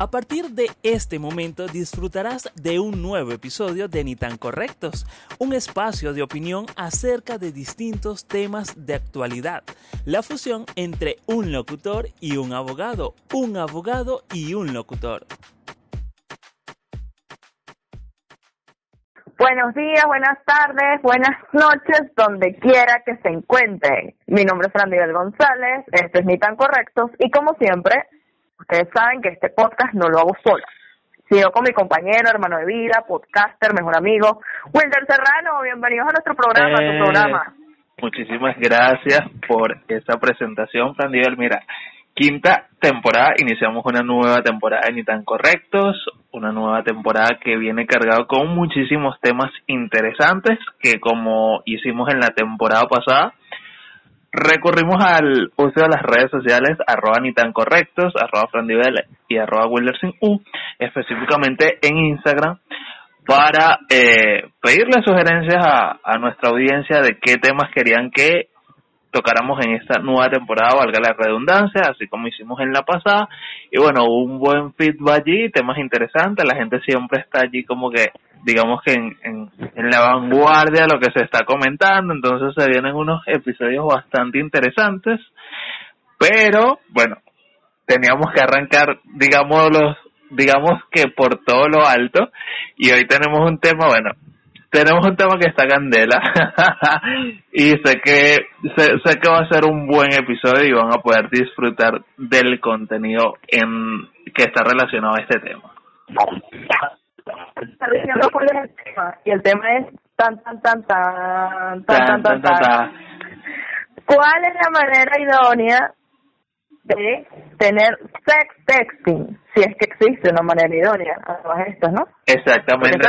A partir de este momento disfrutarás de un nuevo episodio de Ni tan Correctos, un espacio de opinión acerca de distintos temas de actualidad, la fusión entre un locutor y un abogado, un abogado y un locutor. Buenos días, buenas tardes, buenas noches, donde quiera que se encuentren. Mi nombre es Fran González, este es Ni tan Correctos y como siempre Ustedes saben que este podcast no lo hago sola, sino con mi compañero, hermano de vida, podcaster, mejor amigo, Wilder Serrano. Bienvenidos a nuestro programa, tu eh, programa. Muchísimas gracias por esa presentación, Fran Mira, quinta temporada, iniciamos una nueva temporada de Ni tan Correctos, una nueva temporada que viene cargado con muchísimos temas interesantes que como hicimos en la temporada pasada, recurrimos al uso de las redes sociales arroba ni tan correctos, arroba frandivel y arroba wildersin u, específicamente en Instagram, para eh, pedirle sugerencias a, a nuestra audiencia de qué temas querían que tocáramos en esta nueva temporada, valga la redundancia, así como hicimos en la pasada. Y bueno, un buen feedback allí, temas interesantes, la gente siempre está allí como que digamos que en, en, la vanguardia lo que se está comentando, entonces se vienen unos episodios bastante interesantes, pero bueno, teníamos que arrancar, digamos, los, digamos que por todo lo alto, y hoy tenemos un tema, bueno, tenemos un tema que está candela, y sé que, sé, sé que va a ser un buen episodio y van a poder disfrutar del contenido en, que está relacionado a este tema y el tema es tan tan tan tan tan tan tan ¿Cuál es la manera idónea de tener sex texting? Si es que existe una manera idónea a todas estas, ¿no? Exactamente.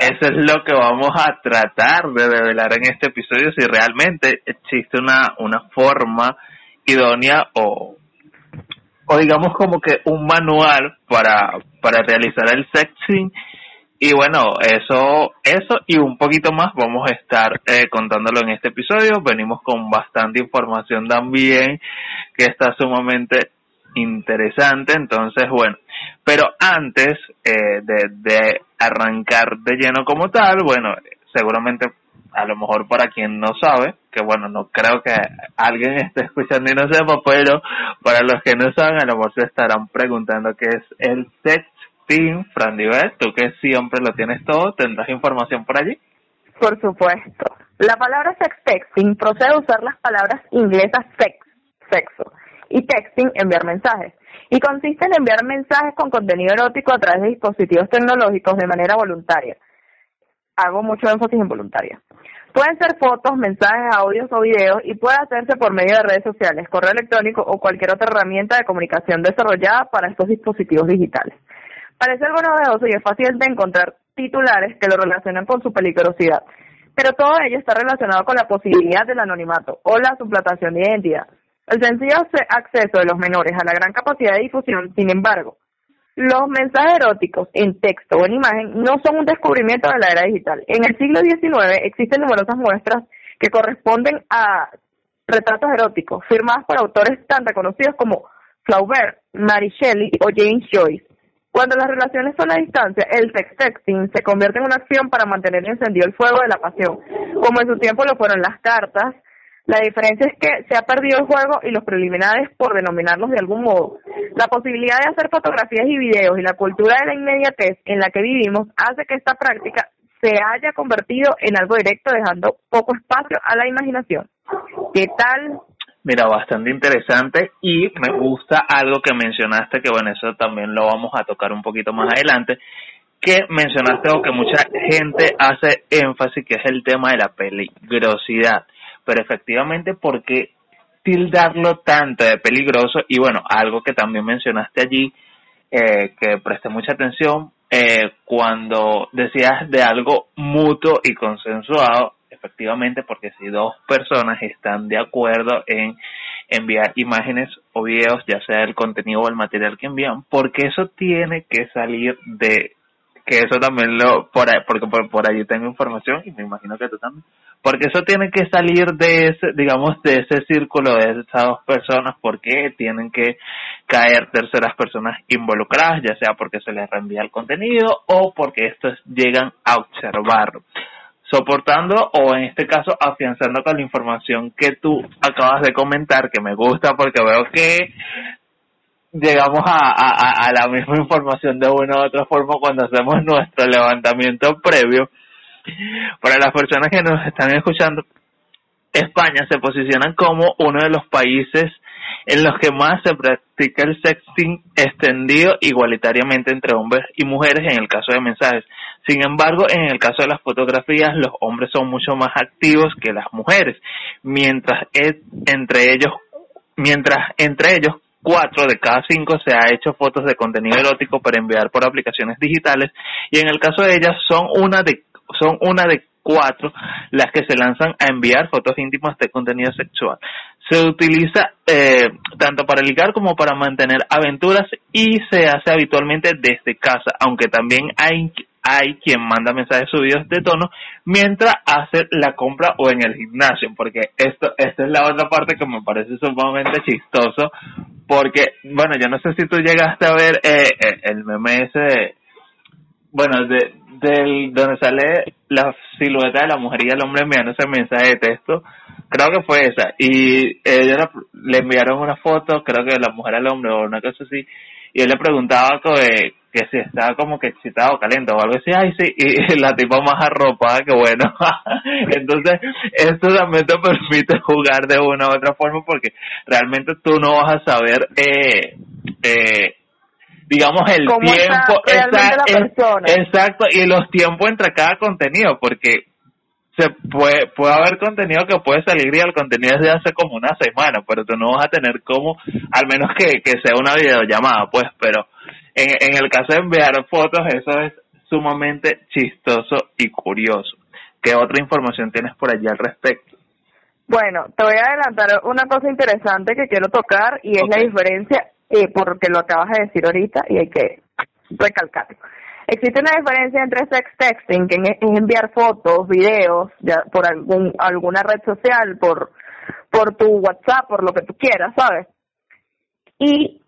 Eso es lo que vamos a tratar de revelar en este episodio, si realmente existe una, una forma idónea o, o digamos como que un manual para, para realizar el sexting y bueno, eso, eso y un poquito más vamos a estar eh, contándolo en este episodio. Venimos con bastante información también que está sumamente interesante. Entonces, bueno, pero antes eh, de, arrancar de lleno como tal, bueno, seguramente a lo mejor para quien no sabe, que bueno, no creo que alguien esté escuchando y no sepa, pero para los que no saben, a lo mejor se estarán preguntando qué es el sex Team, Fran tú que siempre lo tienes todo, ¿tendrás información por allí? Por supuesto. La palabra sex texting procede a usar las palabras inglesas sex, sexo, y texting, enviar mensajes. Y consiste en enviar mensajes con contenido erótico a través de dispositivos tecnológicos de manera voluntaria. Hago mucho énfasis en voluntaria. Pueden ser fotos, mensajes, audios o videos y puede hacerse por medio de redes sociales, correo electrónico o cualquier otra herramienta de comunicación desarrollada para estos dispositivos digitales. Parece algo novedoso y es fácil de encontrar titulares que lo relacionan con su peligrosidad, pero todo ello está relacionado con la posibilidad del anonimato o la suplantación de identidad. El sencillo acceso de los menores a la gran capacidad de difusión, sin embargo, los mensajes eróticos en texto o en imagen no son un descubrimiento de la era digital. En el siglo XIX existen numerosas muestras que corresponden a retratos eróticos firmados por autores tan reconocidos como Flaubert, Mary Shelley o James Joyce. Cuando las relaciones son a distancia, el sex texting se convierte en una acción para mantener encendido el fuego de la pasión, como en su tiempo lo fueron las cartas. La diferencia es que se ha perdido el juego y los preliminares, por denominarlos de algún modo. La posibilidad de hacer fotografías y videos y la cultura de la inmediatez en la que vivimos hace que esta práctica se haya convertido en algo directo, dejando poco espacio a la imaginación. ¿Qué tal Mira, bastante interesante y me gusta algo que mencionaste, que bueno, eso también lo vamos a tocar un poquito más adelante, que mencionaste o que mucha gente hace énfasis, que es el tema de la peligrosidad. Pero efectivamente, ¿por qué tildarlo tanto de peligroso? Y bueno, algo que también mencionaste allí, eh, que presté mucha atención, eh, cuando decías de algo mutuo y consensuado, efectivamente, porque si dos personas están de acuerdo en enviar imágenes o videos, ya sea el contenido o el material que envían, porque eso tiene que salir de que eso también lo, por porque por, por allí tengo información y me imagino que tú también, porque eso tiene que salir de ese, digamos, de ese círculo de esas dos personas, porque tienen que caer terceras personas involucradas, ya sea porque se les reenvía el contenido o porque estos llegan a observarlo soportando o en este caso afianzando con la información que tú acabas de comentar, que me gusta porque veo que llegamos a, la misma información de una u otra forma cuando hacemos nuestro levantamiento previo. Para las personas que nos están escuchando, España se posiciona como uno de los países en los que más se practica el sexting extendido igualitariamente entre hombres y mujeres en el caso de mensajes. Sin embargo, en el caso de las fotografías, los hombres son mucho más activos que las mujeres, mientras entre ellos, mientras entre ellos cuatro de cada cinco se ha hecho fotos de contenido erótico para enviar por aplicaciones digitales y en el caso de ellas son una de son una de cuatro las que se lanzan a enviar fotos íntimas de contenido sexual. Se utiliza eh, tanto para ligar como para mantener aventuras y se hace habitualmente desde casa, aunque también hay hay quien manda mensajes subidos de tono mientras hace la compra o en el gimnasio, porque esto, esta es la otra parte que me parece sumamente chistoso, porque, bueno, yo no sé si tú llegaste a ver eh, eh el meme ese bueno, de, del donde sale la silueta de la mujer y el hombre enviando ese mensaje de texto, creo que fue esa, y ellos le enviaron una foto, creo que de la mujer al hombre o una cosa así, y él le preguntaba que, que si estaba como que excitado, caliente o algo así, ay sí, y la tipa más arropada, que bueno. Entonces, esto también te permite jugar de una u otra forma porque realmente tú no vas a saber, eh, eh, digamos, el tiempo, exacto, exacto, y los tiempos entre cada contenido, porque se puede, puede haber contenido que puede salir y el contenido es de hace como una semana, pero tú no vas a tener como, al menos que, que sea una videollamada, pues, pero en, en el caso de enviar fotos, eso es sumamente chistoso y curioso. ¿Qué otra información tienes por allí al respecto? Bueno, te voy a adelantar una cosa interesante que quiero tocar y es la diferencia, eh, porque lo acabas de decir ahorita y hay que recalcarlo. Existe una diferencia entre sex texting, que es enviar fotos, videos, ya por algún, alguna red social, por, por tu WhatsApp, por lo que tú quieras, ¿sabes? Y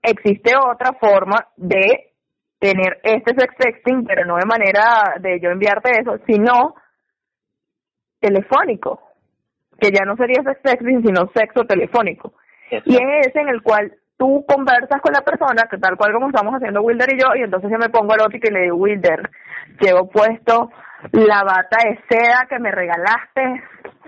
existe otra forma de tener este sex texting, pero no de manera de yo enviarte eso, sino telefónico, que ya no sería sex texting, sino sexo telefónico. Y es ese en el cual tú conversas con la persona, que tal cual como estamos haciendo Wilder y yo, y entonces yo me pongo erótica y le digo, Wilder, llevo puesto la bata de seda que me regalaste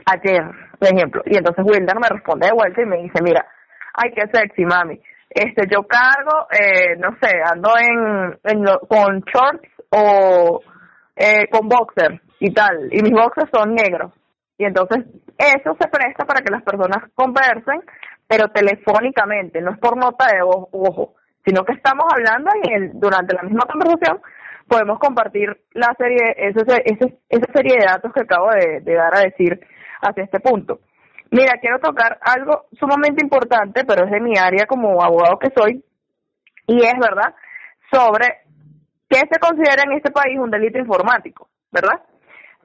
ayer, por ejemplo. Y entonces Wilder me responde de vuelta y me dice, mira, ay, qué sexy, mami. Este, yo cargo, eh, no sé, ando en, en con shorts o eh, con boxer y tal, y mis boxers son negros. Y entonces eso se presta para que las personas conversen pero telefónicamente, no es por nota de voz, ojo, sino que estamos hablando y el, durante la misma conversación podemos compartir la serie, esa, esa serie de datos que acabo de, de dar a decir hacia este punto. Mira, quiero tocar algo sumamente importante, pero es de mi área como abogado que soy, y es verdad, sobre qué se considera en este país un delito informático, ¿verdad?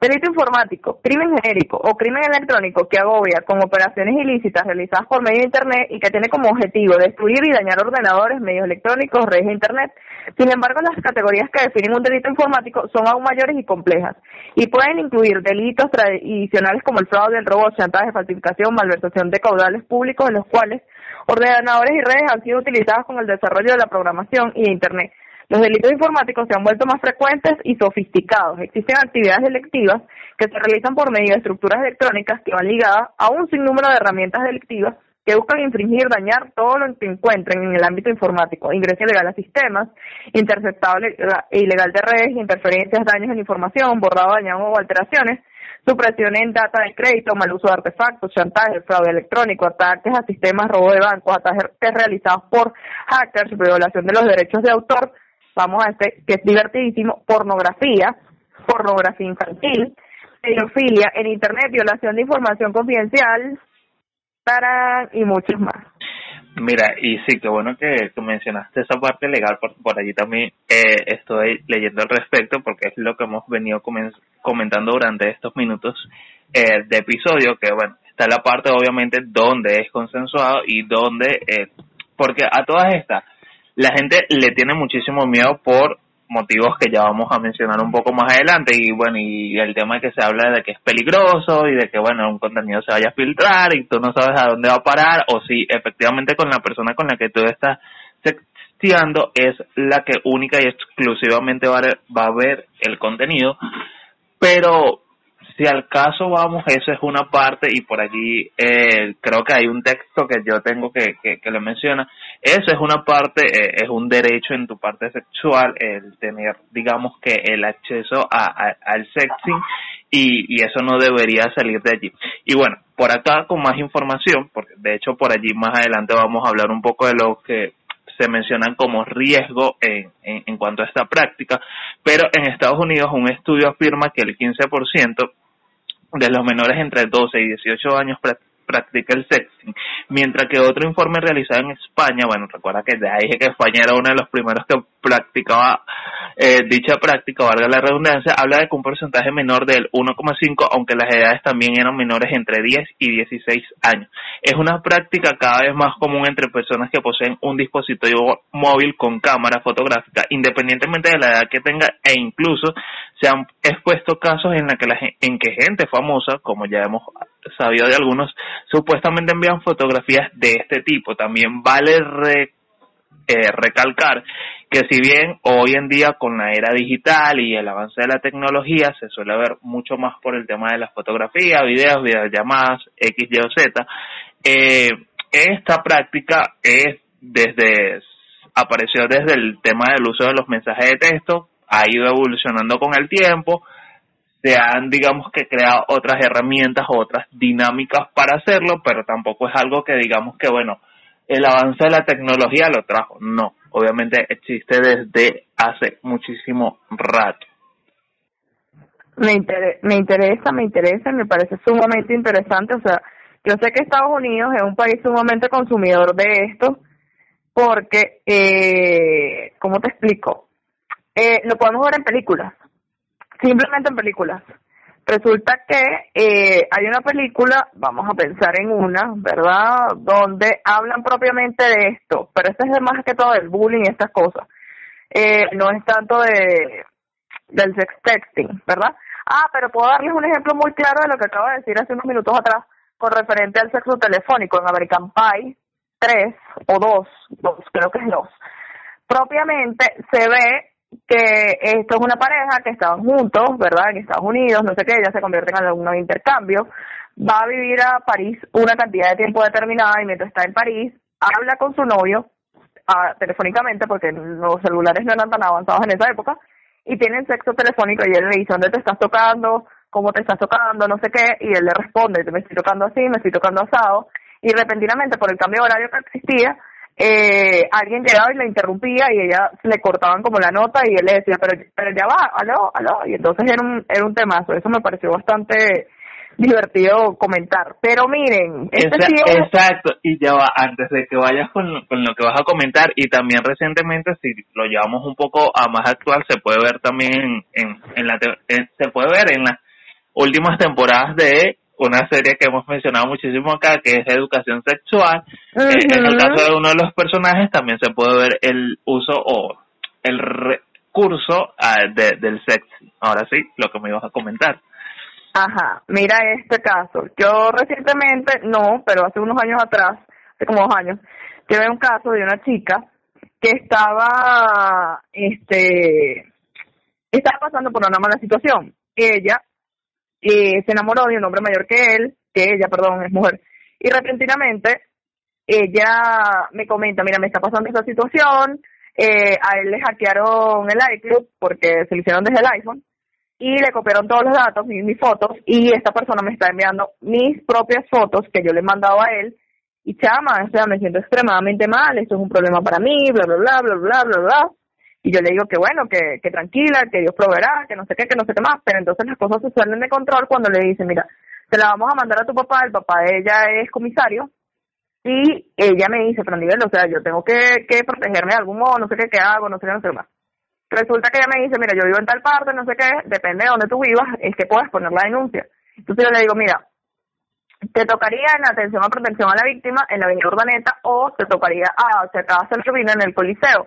Delito informático, crimen genérico o crimen electrónico que agobia con operaciones ilícitas realizadas por medio de Internet y que tiene como objetivo destruir y dañar ordenadores, medios electrónicos, redes de Internet. Sin embargo, las categorías que definen un delito informático son aún mayores y complejas y pueden incluir delitos tradicionales como el fraude, el robo, chantaje, falsificación, malversación de caudales públicos en los cuales ordenadores y redes han sido utilizados con el desarrollo de la programación y de Internet los delitos informáticos se han vuelto más frecuentes y sofisticados. Existen actividades delictivas que se realizan por medio de estructuras electrónicas que van ligadas a un sinnúmero de herramientas delictivas que buscan infringir, dañar todo lo que encuentren en el ámbito informático, ingreso ilegal a sistemas, interceptado ilegal de redes, interferencias, daños en información, borrado, dañado o alteraciones, supresión en data de crédito, mal uso de artefactos, chantaje, fraude electrónico, ataques a sistemas, robo de bancos, ataques realizados por hackers, violación de los derechos de autor, vamos a este, que es divertidísimo, pornografía, pornografía infantil, pedofilia en Internet, violación de información confidencial, para y muchos más. Mira, y sí, qué bueno que, mencionaste esa parte legal, por, por allí también eh, estoy leyendo al respecto porque es lo que hemos venido comentando durante estos minutos eh, de episodio, que bueno, está la parte obviamente donde es consensuado y donde, eh, porque a todas estas, la gente le tiene muchísimo miedo por motivos que ya vamos a mencionar un poco más adelante y bueno y el tema es que se habla de que es peligroso y de que bueno un contenido se vaya a filtrar y tú no sabes a dónde va a parar o si efectivamente con la persona con la que tú estás texteando es la que única y exclusivamente va a, ver el contenido pero si al caso vamos, eso es una parte y por allí eh, creo que hay un texto que yo tengo que, que, que le menciona. Eso es una parte, eh, es un derecho en tu parte sexual el tener, digamos que el acceso a, al sexing y, y eso no debería salir de allí. Y bueno, por acá con más información, porque de hecho por allí más adelante vamos a hablar un poco de lo que se mencionan como riesgo en, en, en, cuanto a esta práctica, pero en Estados Unidos un estudio afirma que el 15% de los menores entre 12 y 18 años practica el sexting, mientras que otro informe realizado en España, bueno, recuerda que ya dije que España era uno de los primeros que practicaba eh, dicha práctica, valga la redundancia, habla de que un porcentaje menor del 1,5, aunque las edades también eran menores entre 10 y 16 años. Es una práctica cada vez más común entre personas que poseen un dispositivo móvil con cámara fotográfica, independientemente de la edad que tenga, e incluso se han expuesto casos en, la que la, en que gente famosa, como ya hemos sabido de algunos, supuestamente envían fotografías de este tipo. También vale eh, recalcar que si bien hoy en día con la era digital y el avance de la tecnología se suele ver mucho más por el tema de la fotografía, videos, videollamadas, X, Y o Z, eh, esta práctica es desde apareció desde el tema del uso de los mensajes de texto, ha ido evolucionando con el tiempo, se han, digamos que, creado otras herramientas, otras dinámicas para hacerlo, pero tampoco es algo que digamos que, bueno, el avance de la tecnología lo trajo. No, obviamente existe desde hace muchísimo rato. Me, me interesa, me interesa, me parece sumamente interesante. O sea, yo sé que Estados Unidos es un país sumamente consumidor de esto, porque, eh, ¿cómo te explico? Eh, lo podemos ver en películas simplemente en películas. Resulta que eh, hay una película, vamos a pensar en una, ¿verdad? Donde hablan propiamente de esto, pero este es más que todo del bullying y estas cosas. Eh, no es tanto de del sex texting, ¿verdad? Ah, pero puedo darles un ejemplo muy claro de lo que acabo de decir hace unos minutos atrás con referente al sexo telefónico en American Pie 3 o 2, 2 creo que es 2. Propiamente se ve que esto es una pareja que estaban juntos, ¿verdad? En Estados Unidos, no sé qué, ya se convierten en algún intercambio, va a vivir a París una cantidad de tiempo determinada y mientras está en París, habla con su novio ah, telefónicamente, porque los celulares no eran tan avanzados en esa época, y tienen sexo telefónico y él le dice, ¿dónde te estás tocando? ¿Cómo te estás tocando? No sé qué, y él le responde, me estoy tocando así, me estoy tocando asado, y repentinamente por el cambio de horario que existía, eh, alguien llegaba y la interrumpía y ella le cortaban como la nota y él le decía, pero, pero ya va, aló, aló, y entonces era un, era un temazo, eso me pareció bastante divertido comentar. Pero miren, este exacto, y ya va, antes de que vayas con, con lo que vas a comentar, y también recientemente, si lo llevamos un poco a más actual, se puede ver también en, en la, se puede ver en las últimas temporadas de una serie que hemos mencionado muchísimo acá, que es Educación Sexual. Eh, en el caso de uno de los personajes también se puede ver el uso o el recurso ah, de, del sexo. Ahora sí, lo que me ibas a comentar. Ajá, mira este caso. Yo recientemente, no, pero hace unos años atrás, hace como dos años, tuve un caso de una chica que estaba, este, estaba pasando por una mala situación. Ella se enamoró de un hombre mayor que él, que ella, perdón, es mujer, y repentinamente ella me comenta, mira, me está pasando esta situación, eh, a él le hackearon el iCloud porque se lo hicieron desde el iPhone y le copiaron todos los datos, mis, mis fotos, y esta persona me está enviando mis propias fotos que yo le he mandado a él, y chama, o sea, me siento extremadamente mal, esto es un problema para mí, bla, bla, bla, bla, bla, bla, bla. Y yo le digo que bueno, que, que tranquila, que Dios proveerá, que no sé qué, que no sé qué más. Pero entonces las cosas se salen de control cuando le dicen, mira, te la vamos a mandar a tu papá, el papá de ella es comisario, Y ella me dice, nivel, o sea, yo tengo que, que protegerme de algún modo, no sé qué, qué hago, no sé qué, no sé qué más. Resulta que ella me dice, mira, yo vivo en tal parte, no sé qué, depende de donde tú vivas, es que puedes poner la denuncia. Entonces yo le digo, mira, te tocaría en atención a protección a la víctima en la avenida Urdaneta o te tocaría a, acaba de hacer en el Coliseo.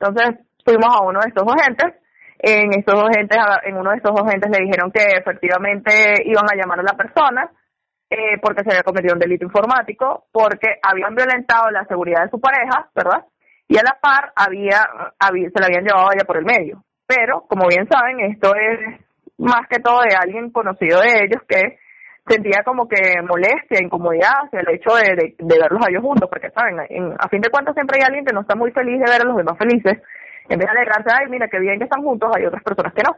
Entonces fuimos a uno de estos agentes, en estos agentes, en uno de estos agentes le dijeron que efectivamente iban a llamar a la persona, eh, porque se había cometido un delito informático, porque habían violentado la seguridad de su pareja, ¿verdad? Y a la par había, había se la habían llevado allá por el medio. Pero, como bien saben, esto es más que todo de alguien conocido de ellos que sentía como que molestia, incomodidad hacia el hecho de, de, verlos a ellos juntos, porque saben, a fin de cuentas siempre hay alguien que no está muy feliz de ver a los demás felices, en vez de alegrarse, ay, mira, qué bien que están juntos, hay otras personas que no.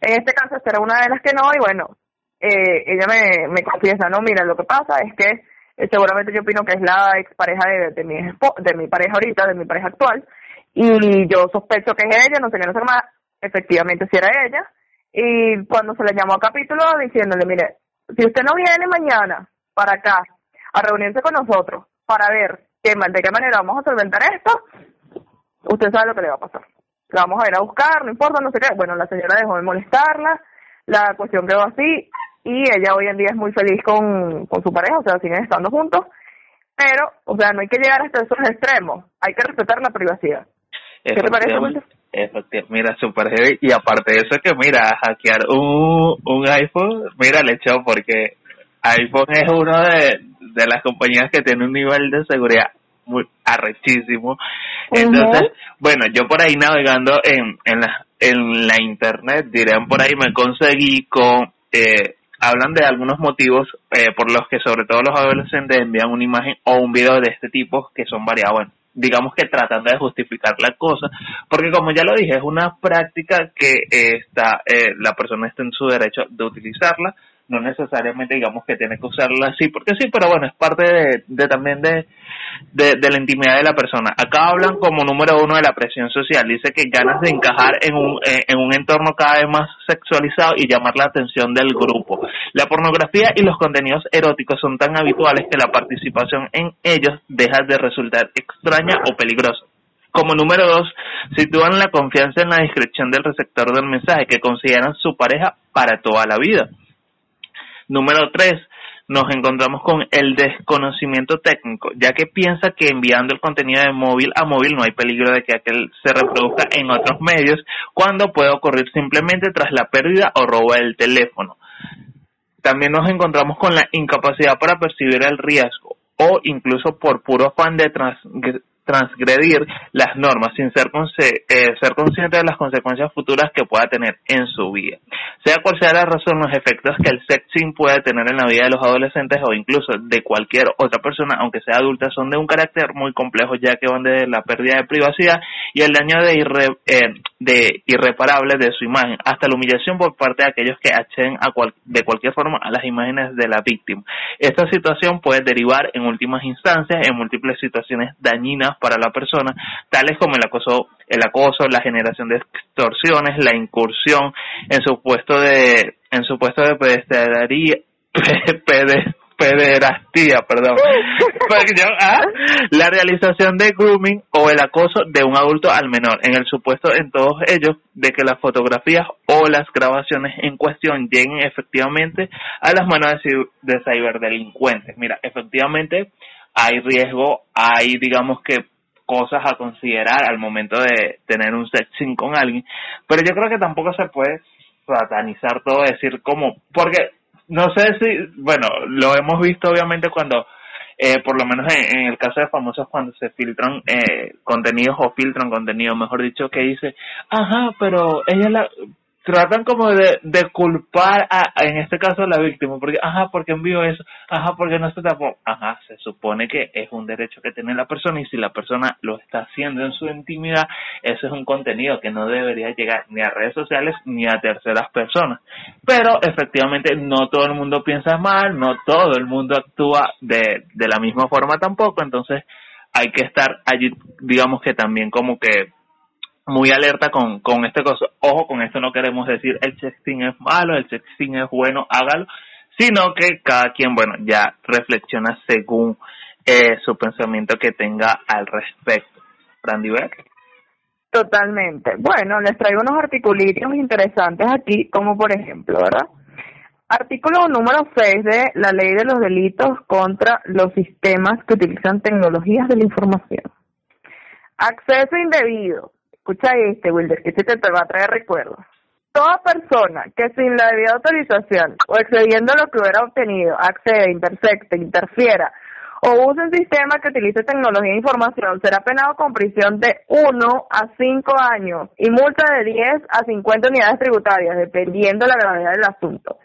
En este caso, era una de las que no, y bueno, eh, ella me, me confiesa, no, mira, lo que pasa es que eh, seguramente yo opino que es la expareja de, de, mi, de mi pareja ahorita, de mi pareja actual, y yo sospecho que es ella, no sé qué, no más, efectivamente si era ella, y cuando se le llamó a capítulo diciéndole, mire, si usted no viene mañana para acá a reunirse con nosotros para ver qué, de qué manera vamos a solventar esto, usted sabe lo que le va a pasar. La vamos a ir a buscar, no importa, no sé qué. Bueno, la señora dejó de molestarla, la cuestión quedó así y ella hoy en día es muy feliz con, con su pareja, o sea, siguen estando juntos. Pero, o sea, no hay que llegar hasta esos extremos, hay que respetar la privacidad. ¿Qué te parece, Efectivamente, mira, super heavy. Y aparte de eso, que mira, hackear un, un iPhone, mira, le echó porque iPhone es uno de, de las compañías que tiene un nivel de seguridad muy arrechísimo. Entonces, bueno, yo por ahí navegando en, en, la, en la internet, dirán por ahí, me conseguí con, eh, hablan de algunos motivos eh, por los que sobre todo los adolescentes envían una imagen o un video de este tipo que son variados. Digamos que tratando de justificar la cosa, porque como ya lo dije, es una práctica que eh, está, eh, la persona está en su derecho de utilizarla, no necesariamente digamos que tiene que usarla así, porque sí, pero bueno, es parte de, también de, de, de, la intimidad de la persona. Acá hablan como número uno de la presión social, dice que ganas de encajar en un, eh, en un entorno cada vez más sexualizado y llamar la atención del grupo. La pornografía y los contenidos eróticos son tan habituales que la participación en ellos deja de resultar extraña o peligrosa. Como número dos, sitúan la confianza en la descripción del receptor del mensaje que consideran su pareja para toda la vida. Número tres, nos encontramos con el desconocimiento técnico, ya que piensa que enviando el contenido de móvil a móvil no hay peligro de que aquel se reproduzca en otros medios, cuando puede ocurrir simplemente tras la pérdida o robo del teléfono. También nos encontramos con la incapacidad para percibir el riesgo o incluso por puro afán de transgredir las normas sin ser, eh, ser consciente de las consecuencias futuras que pueda tener en su vida. Sea cual sea la razón, los efectos que el sexting puede tener en la vida de los adolescentes o incluso de cualquier otra persona, aunque sea adulta, son de un carácter muy complejo ya que van desde la pérdida de privacidad y el daño de, irre, eh, de irreparable de su imagen hasta la humillación por parte de aquellos que acceden a de cualquier forma a las imágenes de la víctima. Esta situación puede derivar en últimas instancias en múltiples situaciones dañinas para la persona, tales como el acoso, el acoso, la generación de extorsiones, la incursión en su puesto de, en su puesto de pedestería, pederastía, perdón, ¿ah? la realización de grooming o el acoso de un adulto al menor, en el supuesto en todos ellos de que las fotografías o las grabaciones en cuestión lleguen efectivamente a las manos de ciberdelincuentes. Mira, efectivamente hay riesgo, hay digamos que cosas a considerar al momento de tener un sexting con alguien, pero yo creo que tampoco se puede satanizar todo, decir como, porque no sé si, bueno, lo hemos visto obviamente cuando, eh, por lo menos en, el caso de famosos, cuando se filtran eh, contenidos o filtran contenido, mejor dicho, que dice, ajá, pero ella la, tratan como de, de culpar a, en este caso a la víctima, porque, ajá, porque envió eso, ajá, porque no se tapó, ajá, se supone que es un derecho que tiene la persona y si la persona lo está haciendo en su intimidad, eso es un contenido que no debería llegar ni a redes sociales ni a terceras personas. Pero efectivamente no todo el mundo piensa mal, no todo el mundo actúa de, de la misma forma tampoco, entonces hay que estar allí, digamos que también como que muy alerta con, con este cosa. Ojo, con esto no queremos decir el sexting es malo, el sexting es bueno, hágalo, sino que cada quien, bueno, ya reflexiona según eh, su pensamiento que tenga al respecto. Randy Totalmente. Bueno, les traigo unos articulitos interesantes aquí, como por ejemplo, ¿verdad? Artículo número 6 de la Ley de los Delitos contra los Sistemas que utilizan tecnologías de la información. Acceso indebido. Escucha este, Wilder, que se te va a traer recuerdos. Toda persona que sin la debida autorización o excediendo lo que hubiera obtenido accede, intersecte, interfiera o use un sistema que utilice tecnología de información será penado con prisión de 1 a 5 años y multa de 10 a 50 unidades tributarias, dependiendo de la gravedad del asunto.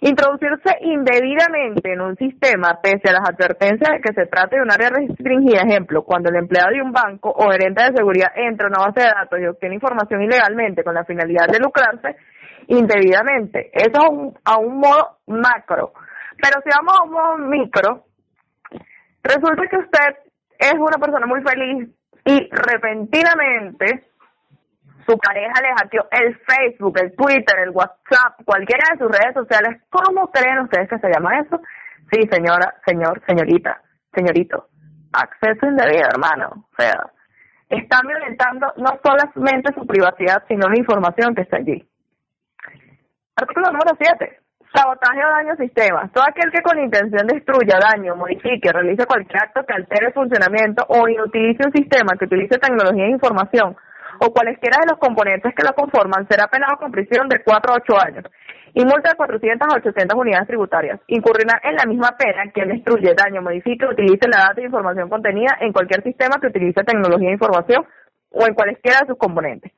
Introducirse indebidamente en un sistema, pese a las advertencias de que se trate de un área restringida, ejemplo, cuando el empleado de un banco o gerente de seguridad entra a una base de datos y obtiene información ilegalmente con la finalidad de lucrarse indebidamente. Eso es a un modo macro. Pero si vamos a un modo micro, Resulta que usted es una persona muy feliz y repentinamente su pareja le hackeó el Facebook, el Twitter, el WhatsApp, cualquiera de sus redes sociales. ¿Cómo creen ustedes que se llama eso? Sí, señora, señor, señorita, señorito. Acceso indebido, hermano. O sea, están violentando no solamente su privacidad, sino la información que está allí. Artículo número 7. Sabotaje o daño a sistemas. Todo aquel que con intención destruya, daño, modifique, realice cualquier acto que altere el funcionamiento o inutilice un sistema que utilice tecnología de información o cualesquiera de los componentes que lo conforman será penado con prisión de 4 a 8 años y multa de 400 a 800 unidades tributarias. Incurrirá en la misma pena quien destruye, daño, modifique utilice la data de información contenida en cualquier sistema que utilice tecnología de información o en cualesquiera de sus componentes.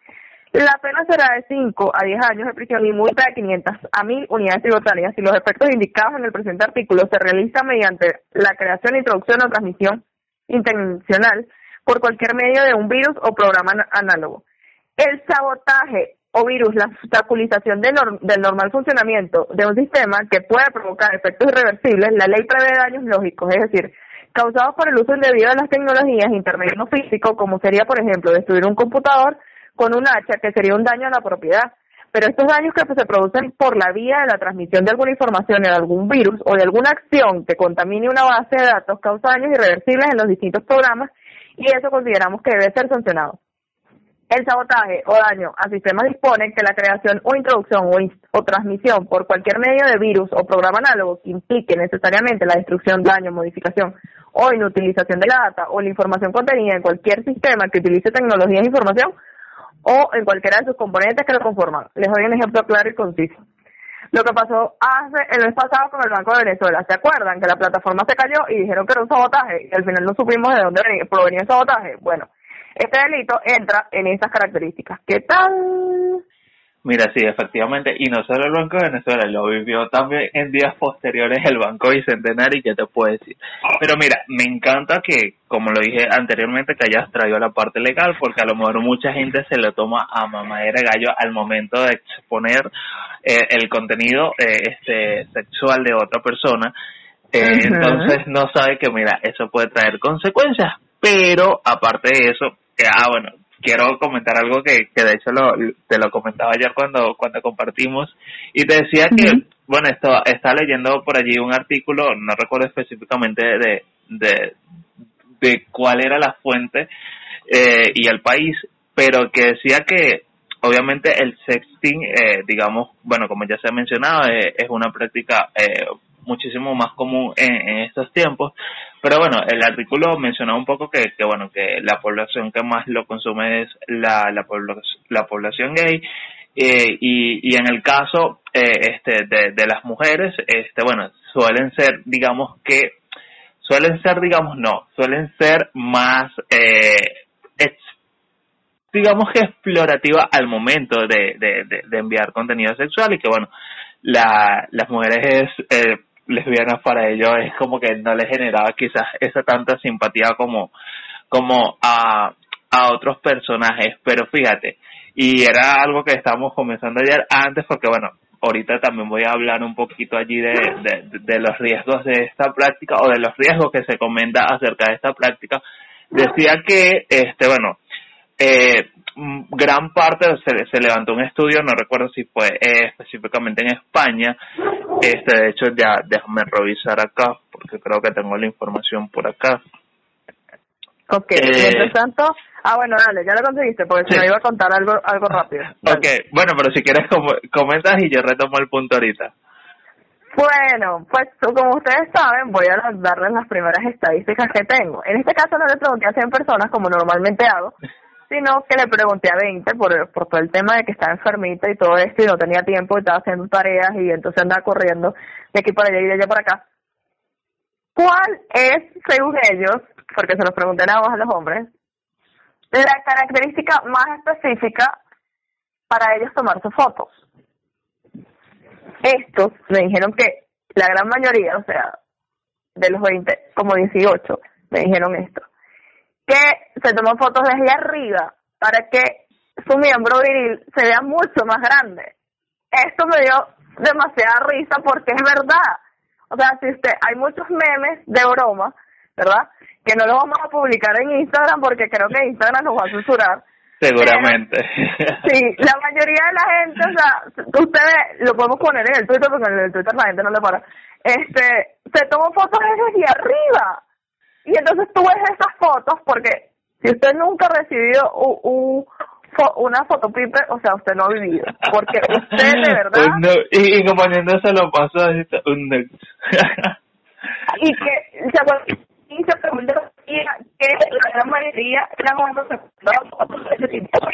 La pena será de 5 a 10 años de prisión y multa de 500 a 1000 unidades tributarias si los efectos indicados en el presente artículo se realizan mediante la creación, introducción o transmisión intencional por cualquier medio de un virus o programa análogo. El sabotaje o virus, la obstaculización del normal funcionamiento de un sistema que puede provocar efectos irreversibles, la ley prevé daños lógicos, es decir, causados por el uso indebido de las tecnologías, internet no físico, como sería, por ejemplo, destruir un computador, con un hacha, que sería un daño a la propiedad. Pero estos daños que se producen por la vía de la transmisión de alguna información en algún virus o de alguna acción que contamine una base de datos causa daños irreversibles en los distintos programas y eso consideramos que debe ser sancionado. El sabotaje o daño a sistemas dispone que la creación o introducción o, transmisión por cualquier medio de virus o programa análogo que implique necesariamente la destrucción, daño, modificación o inutilización de la data o la información contenida en cualquier sistema que utilice tecnologías de información o en cualquiera de sus componentes que lo conforman. Les doy un ejemplo claro y conciso. Lo que pasó hace el mes pasado con el Banco de Venezuela, ¿se acuerdan? Que la plataforma se cayó y dijeron que era un sabotaje y al final no supimos de dónde provenía el sabotaje. Bueno, este delito entra en esas características. ¿Qué tal? Mira, sí, efectivamente, y no solo el Banco de Venezuela, lo vivió también en días posteriores el Banco Bicentenario, y qué te puedo decir. Pero mira, me encanta que, como lo dije anteriormente, que hayas traído la parte legal, porque a lo mejor mucha gente se lo toma a mamadera gallo al momento de exponer eh, el contenido eh, este sexual de otra persona. Eh, entonces no sabe que, mira, eso puede traer consecuencias, pero aparte de eso, ah, bueno, quiero comentar algo que, que de hecho lo, te lo comentaba ayer cuando, cuando compartimos. Y te decía que, bueno, esto, está leyendo por allí un artículo, no recuerdo específicamente de, de, de cuál era la fuente eh, y el país, pero que decía que obviamente el sexting, eh, digamos, bueno, como ya se ha mencionado, eh, es una práctica eh, muchísimo más común en, estos tiempos. Pero bueno, el artículo mencionaba un poco que, que, bueno, que la población que más lo consume es la, la, la población gay. Eh, y, y en el caso eh, este, de, las mujeres, este, bueno, suelen ser, digamos que, suelen ser, digamos, no, suelen ser más, eh, digamos que explorativa al momento de, de, de, enviar contenido sexual y que, bueno, la, las mujeres eh, lesbianas para ellos es como que no les generaba quizás esa tanta simpatía como, como a, a otros personajes, pero fíjate, y era algo que estábamos comenzando ayer antes porque bueno, ahorita también voy a hablar un poquito allí de, de, de los riesgos de esta práctica o de los riesgos que se comenta acerca de esta práctica. Decía que, este, bueno, eh, gran parte se, se levantó un estudio, no recuerdo si fue eh, específicamente en España, Este, de hecho, ya déjame revisar acá, porque creo que tengo la información por acá. Ok, eh, mientras tanto, ah bueno, dale, ya lo conseguiste, porque se me iba a contar algo algo rápido. Ok, bueno, pero si quieres com comentas y yo retomo el punto ahorita. Bueno, pues como ustedes saben, voy a darles las primeras estadísticas que tengo. En este caso no le pregunté a 100 personas como normalmente hago, sino que le pregunté a 20 por, por todo el tema de que estaba enfermita y todo esto y no tenía tiempo y estaba haciendo tareas y entonces andaba corriendo de aquí para allá y de allá para acá. ¿Cuál es, según ellos, porque se los pregunté a los hombres, la característica más específica para ellos tomarse fotos? Estos me dijeron que la gran mayoría, o sea, de los 20, como 18, me dijeron esto que se tomó fotos desde arriba para que su miembro viril se vea mucho más grande. Esto me dio demasiada risa porque es verdad. O sea, si usted, hay muchos memes de broma, ¿verdad? Que no los vamos a publicar en Instagram porque creo que Instagram nos va a censurar. Seguramente. sí, la mayoría de la gente, o sea, ustedes lo podemos poner en el Twitter porque en el Twitter la gente no le para. Este, se tomó fotos desde arriba y entonces tú ves esas fotos porque si usted nunca ha recibido un, una fotopipe, o sea, usted no ha vivido. Porque usted de verdad... y, y componiéndose lo pasó un y que se, se pregunta que la gran mayoría eran hombres ese tipo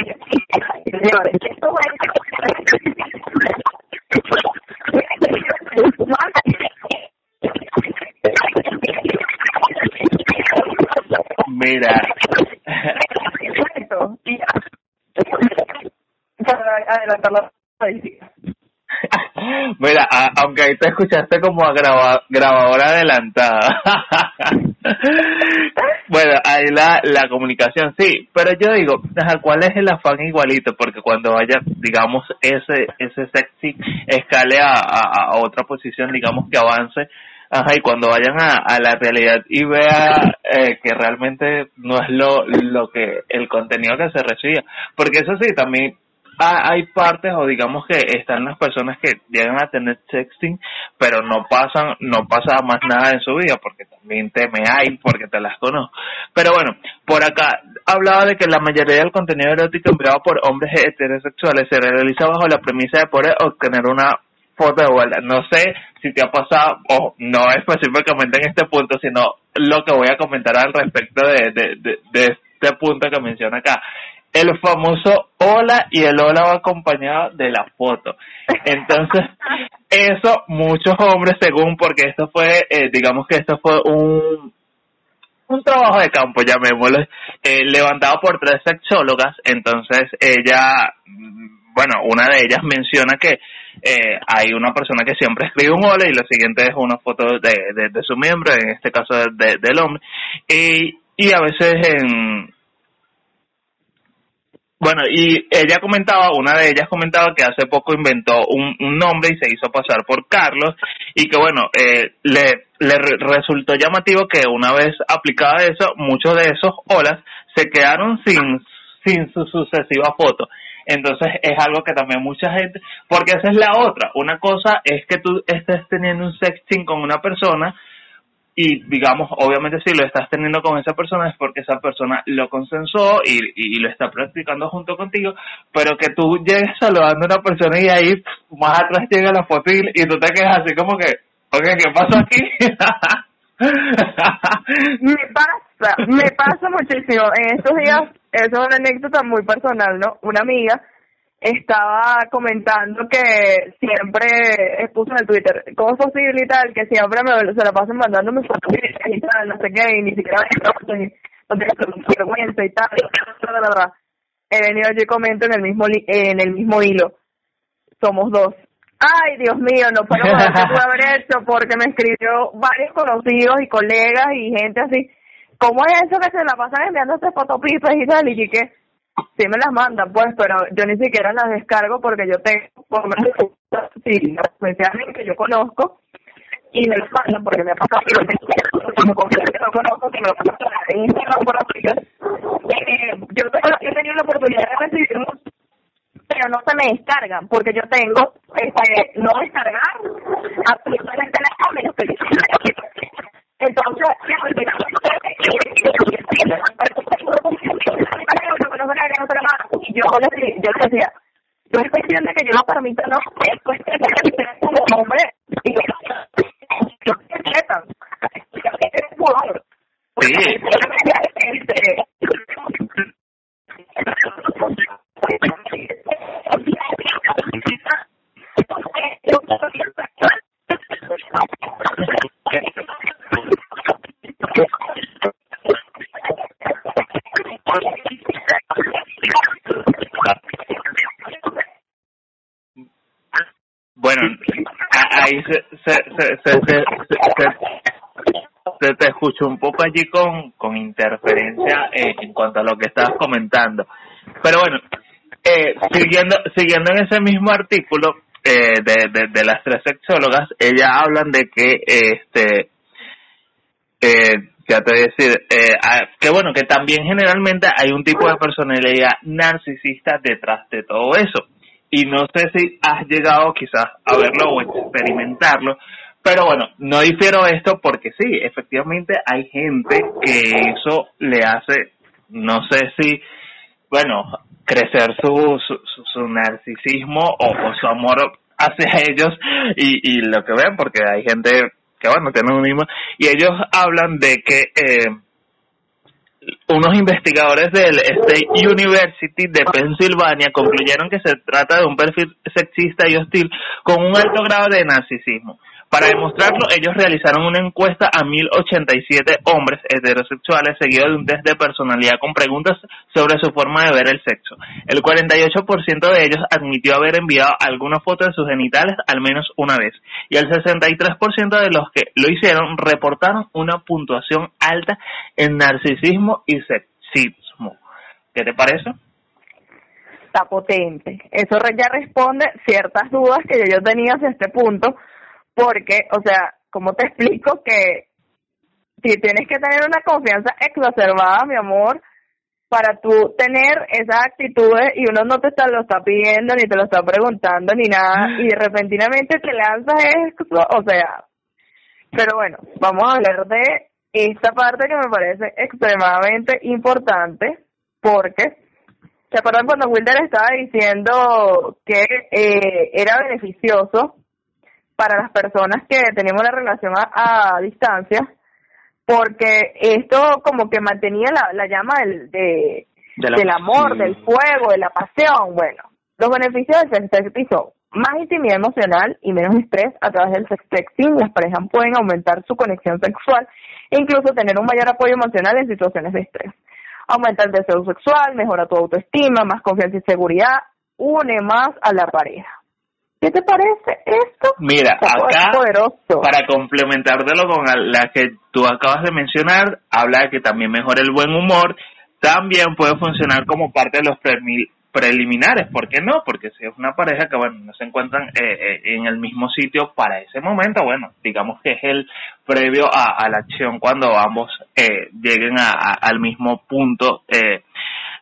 Mira. Mira, aunque ahí te escuchaste como a grabadora adelantada. bueno, ahí la, la comunicación, sí, pero yo digo, ¿cuál es el afán igualito? Porque cuando vaya, digamos, ese ese sexy escale a, a otra posición, digamos que avance, Ajá, y cuando vayan a, a la realidad y vea eh, que realmente no es lo, lo que, el contenido que se recibe. Porque eso sí, también hay partes o digamos que están las personas que llegan a tener sexting pero no pasan no pasa más nada en su vida porque también te me hay porque te las conozco pero bueno por acá hablaba de que la mayoría del contenido erótico enviado por hombres heterosexuales se realiza bajo la premisa de poder obtener una foto de vuelta. No sé si te ha pasado, o no específicamente en este punto, sino lo que voy a comentar al respecto de, de, de, este punto que menciona acá. El famoso hola y el hola va acompañado de la foto. Entonces, eso muchos hombres, según, porque esto fue, eh, digamos que esto fue un, un trabajo de campo, llamémoslo, eh, levantado por tres sexólogas, entonces ella bueno, una de ellas menciona que eh, hay una persona que siempre escribe un hola y lo siguiente es una foto de, de, su miembro, en este caso de, del hombre, y, y a veces en... Bueno, y ella comentaba, una de ellas comentaba que hace poco inventó un, nombre y se hizo pasar por Carlos y que bueno, eh, le, le resultó llamativo que una vez aplicada eso, muchos de esos olas se quedaron sin, sin su sucesiva foto. Entonces es algo que también mucha gente, porque esa es la otra. Una cosa es que tú estés teniendo un sexting con una persona y digamos, obviamente si lo estás teniendo con esa persona es porque esa persona lo consensuó y, y lo está practicando junto contigo, pero que tú llegues saludando a una persona y ahí más atrás llega la foto y, y tú te quedas así como que, ok, ¿qué pasó aquí? me pasa, me pasa muchísimo. En estos días, eso es una anécdota muy personal, ¿no? Una amiga estaba comentando que siempre puso en el Twitter, ¿cómo es posible y tal? Que siempre me, se la pasan mandándome fotos y tal, no sé qué, y ni siquiera me no tengo vergüenza y tal, He venido yo comento en el mismo en el mismo hilo. Somos dos Ay, Dios mío, no fue lo que pude haber hecho porque me escribió varios conocidos y colegas y gente así. ¿Cómo es eso que se la pasan enviando estas fotopipas y tal? Y que sí me las mandan, pues, pero yo ni siquiera las descargo porque yo tengo, por lo menos, sí, que yo conozco y me las mandan porque me ha pasado que no conozco que me lo mandan en Instagram por eh, yo, he tenido la oportunidad de recibir pero no se me descargan porque yo tengo este, no descargar absolutamente nada menos que entonces yo yo decía no es cuestión de que yo no permita no es cuestión de que ustedes como hombre y yo Sí. Bueno, ahí se, se, se, se, se, te escucho un poco allí con, con interferencia en cuanto a lo que estabas comentando. Pero bueno, eh, siguiendo, siguiendo en ese mismo artículo eh, de, de, las tres sexólogas, ellas hablan de que este eh, ya te voy a decir, eh, que bueno, que también generalmente hay un tipo de personalidad narcisista detrás de todo eso. Y no sé si has llegado quizás a verlo o experimentarlo, pero bueno, no difiero esto porque sí, efectivamente hay gente que eso le hace, no sé si, bueno, crecer su, su, su, narcisismo o, su amor hacia ellos y, y lo que ven, porque hay gente que bueno, tienen un mismo, y ellos hablan de que eh, unos investigadores del State University de Pensilvania concluyeron que se trata de un perfil sexista y hostil con un alto grado de narcisismo. Para demostrarlo, ellos realizaron una encuesta a 1087 hombres heterosexuales seguido de un test de personalidad con preguntas sobre su forma de ver el sexo. El 48% de ellos admitió haber enviado alguna foto de sus genitales al menos una vez y el 63% de los que lo hicieron reportaron una puntuación alta en narcisismo y sexismo. ¿Qué te parece? Está potente. Eso ya responde ciertas dudas que yo tenía hasta este punto porque, o sea, ¿cómo te explico que si tienes que tener una confianza exacerbada, mi amor, para tú tener esas actitudes y uno no te está, lo está pidiendo ni te lo está preguntando ni nada y repentinamente te lanzas eso, o sea, pero bueno, vamos a hablar de esta parte que me parece extremadamente importante porque ¿se acuerdan cuando Wilder estaba diciendo que eh, era beneficioso para las personas que tenemos la relación a, distancia, porque esto como que mantenía la, la llama del, de, del amor, del fuego, de la pasión. Bueno, los beneficios del sexting son más intimidad emocional y menos estrés a través del sexting. Las parejas pueden aumentar su conexión sexual e incluso tener un mayor apoyo emocional en situaciones de estrés. Aumenta el deseo sexual, mejora tu autoestima, más confianza y seguridad, une más a la pareja. ¿Qué te parece esto? Mira, acá, para complementártelo con la que tú acabas de mencionar, habla de que también mejora el buen humor, también puede funcionar como parte de los preliminares, ¿por qué no? Porque si es una pareja que, bueno, no se encuentran eh, eh, en el mismo sitio para ese momento, bueno, digamos que es el previo a, la acción cuando ambos eh, lleguen al mismo punto.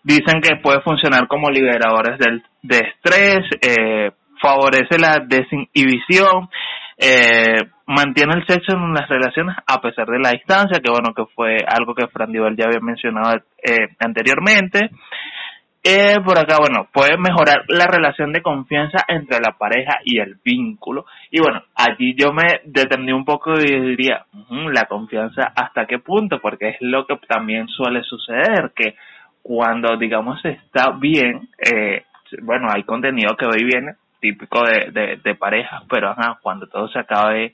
dicen que puede funcionar como liberadores del, de estrés, eh, favorece la desinhibición, eh, mantiene el sexo en las relaciones a pesar de la distancia, que bueno, que fue algo que Fran Dival ya había mencionado eh, anteriormente. Eh, por acá, bueno, puede mejorar la relación de confianza entre la pareja y el vínculo. Y bueno, allí yo me determiné un poco y diría, la confianza hasta qué punto, porque es lo que también suele suceder, que cuando digamos está bien, eh, bueno, hay contenido que va y viene, típico de, de, de parejas, pero ajá, cuando todo se acabe,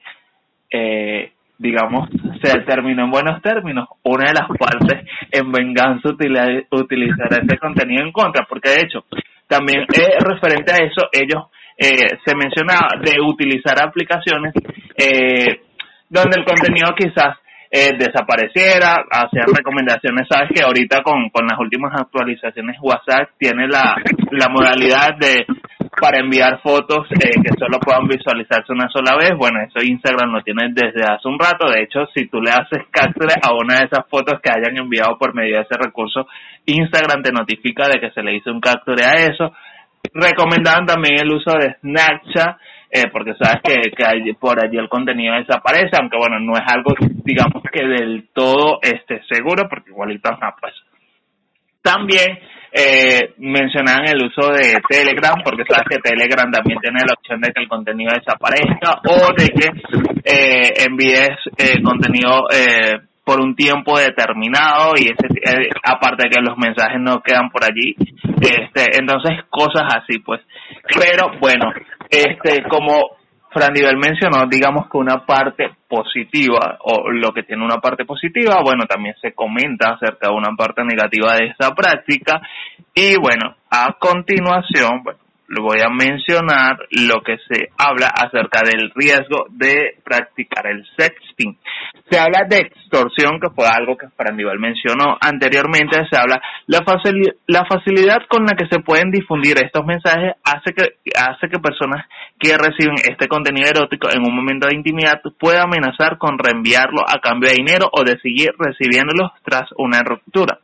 eh, digamos, se terminó en buenos términos, una de las partes en venganza utilizará ese contenido en contra, porque de hecho, también eh, referente a eso, ellos eh, se mencionaba de utilizar aplicaciones eh, donde el contenido quizás eh, desapareciera, hacían recomendaciones, sabes que ahorita con, con las últimas actualizaciones WhatsApp tiene la, la modalidad de para enviar fotos eh, que solo puedan visualizarse una sola vez. Bueno, eso Instagram lo tiene desde hace un rato. De hecho, si tú le haces capture a una de esas fotos que hayan enviado por medio de ese recurso, Instagram te notifica de que se le hizo un capture a eso. recomendaban también el uso de Snapchat, eh, porque sabes que, que por allí el contenido desaparece, aunque bueno, no es algo, digamos que del todo este seguro, porque igualito no, pues. También eh, mencionaban el uso de Telegram, porque sabes que Telegram también tiene la opción de que el contenido desaparezca o de que eh, envíes eh, contenido eh, por un tiempo determinado y ese, eh, aparte de que los mensajes no quedan por allí, este, entonces cosas así pues. Pero bueno, este, como Fran Nivel mencionó, digamos que una parte positiva, o lo que tiene una parte positiva, bueno, también se comenta acerca de una parte negativa de esta práctica. Y bueno, a continuación, bueno, le voy a mencionar lo que se habla acerca del riesgo de practicar el sexting. Se habla de extorsión, que fue algo que Frandival mencionó anteriormente. Se habla la, facilidad, la facilidad con la que se pueden difundir estos mensajes hace que hace que personas que reciben este contenido erótico en un momento de intimidad puedan amenazar con reenviarlo a cambio de dinero o de seguir recibiéndolo tras una ruptura.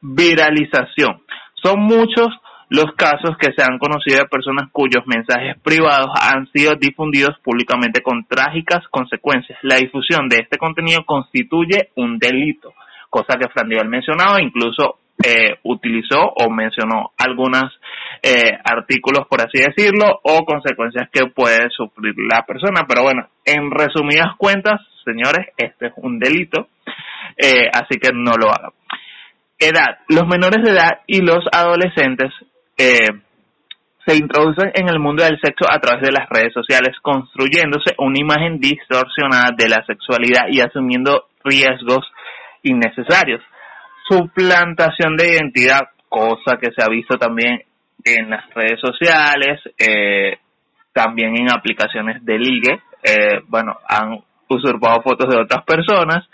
Viralización. Son muchos los casos que se han conocido de personas cuyos mensajes privados han sido difundidos públicamente con trágicas consecuencias. La difusión de este contenido constituye un delito, cosa que Fran mencionado, incluso eh, utilizó o mencionó algunos eh, artículos, por así decirlo, o consecuencias que puede sufrir la persona. Pero bueno, en resumidas cuentas, señores, este es un delito, eh, así que no lo hagan. Edad. Los menores de edad y los adolescentes eh, se introducen en el mundo del sexo a través de las redes sociales, construyéndose una imagen distorsionada de la sexualidad y asumiendo riesgos innecesarios. Suplantación de identidad, cosa que se ha visto también en las redes sociales, eh, también en aplicaciones de ligue, eh, bueno, han usurpado fotos de otras personas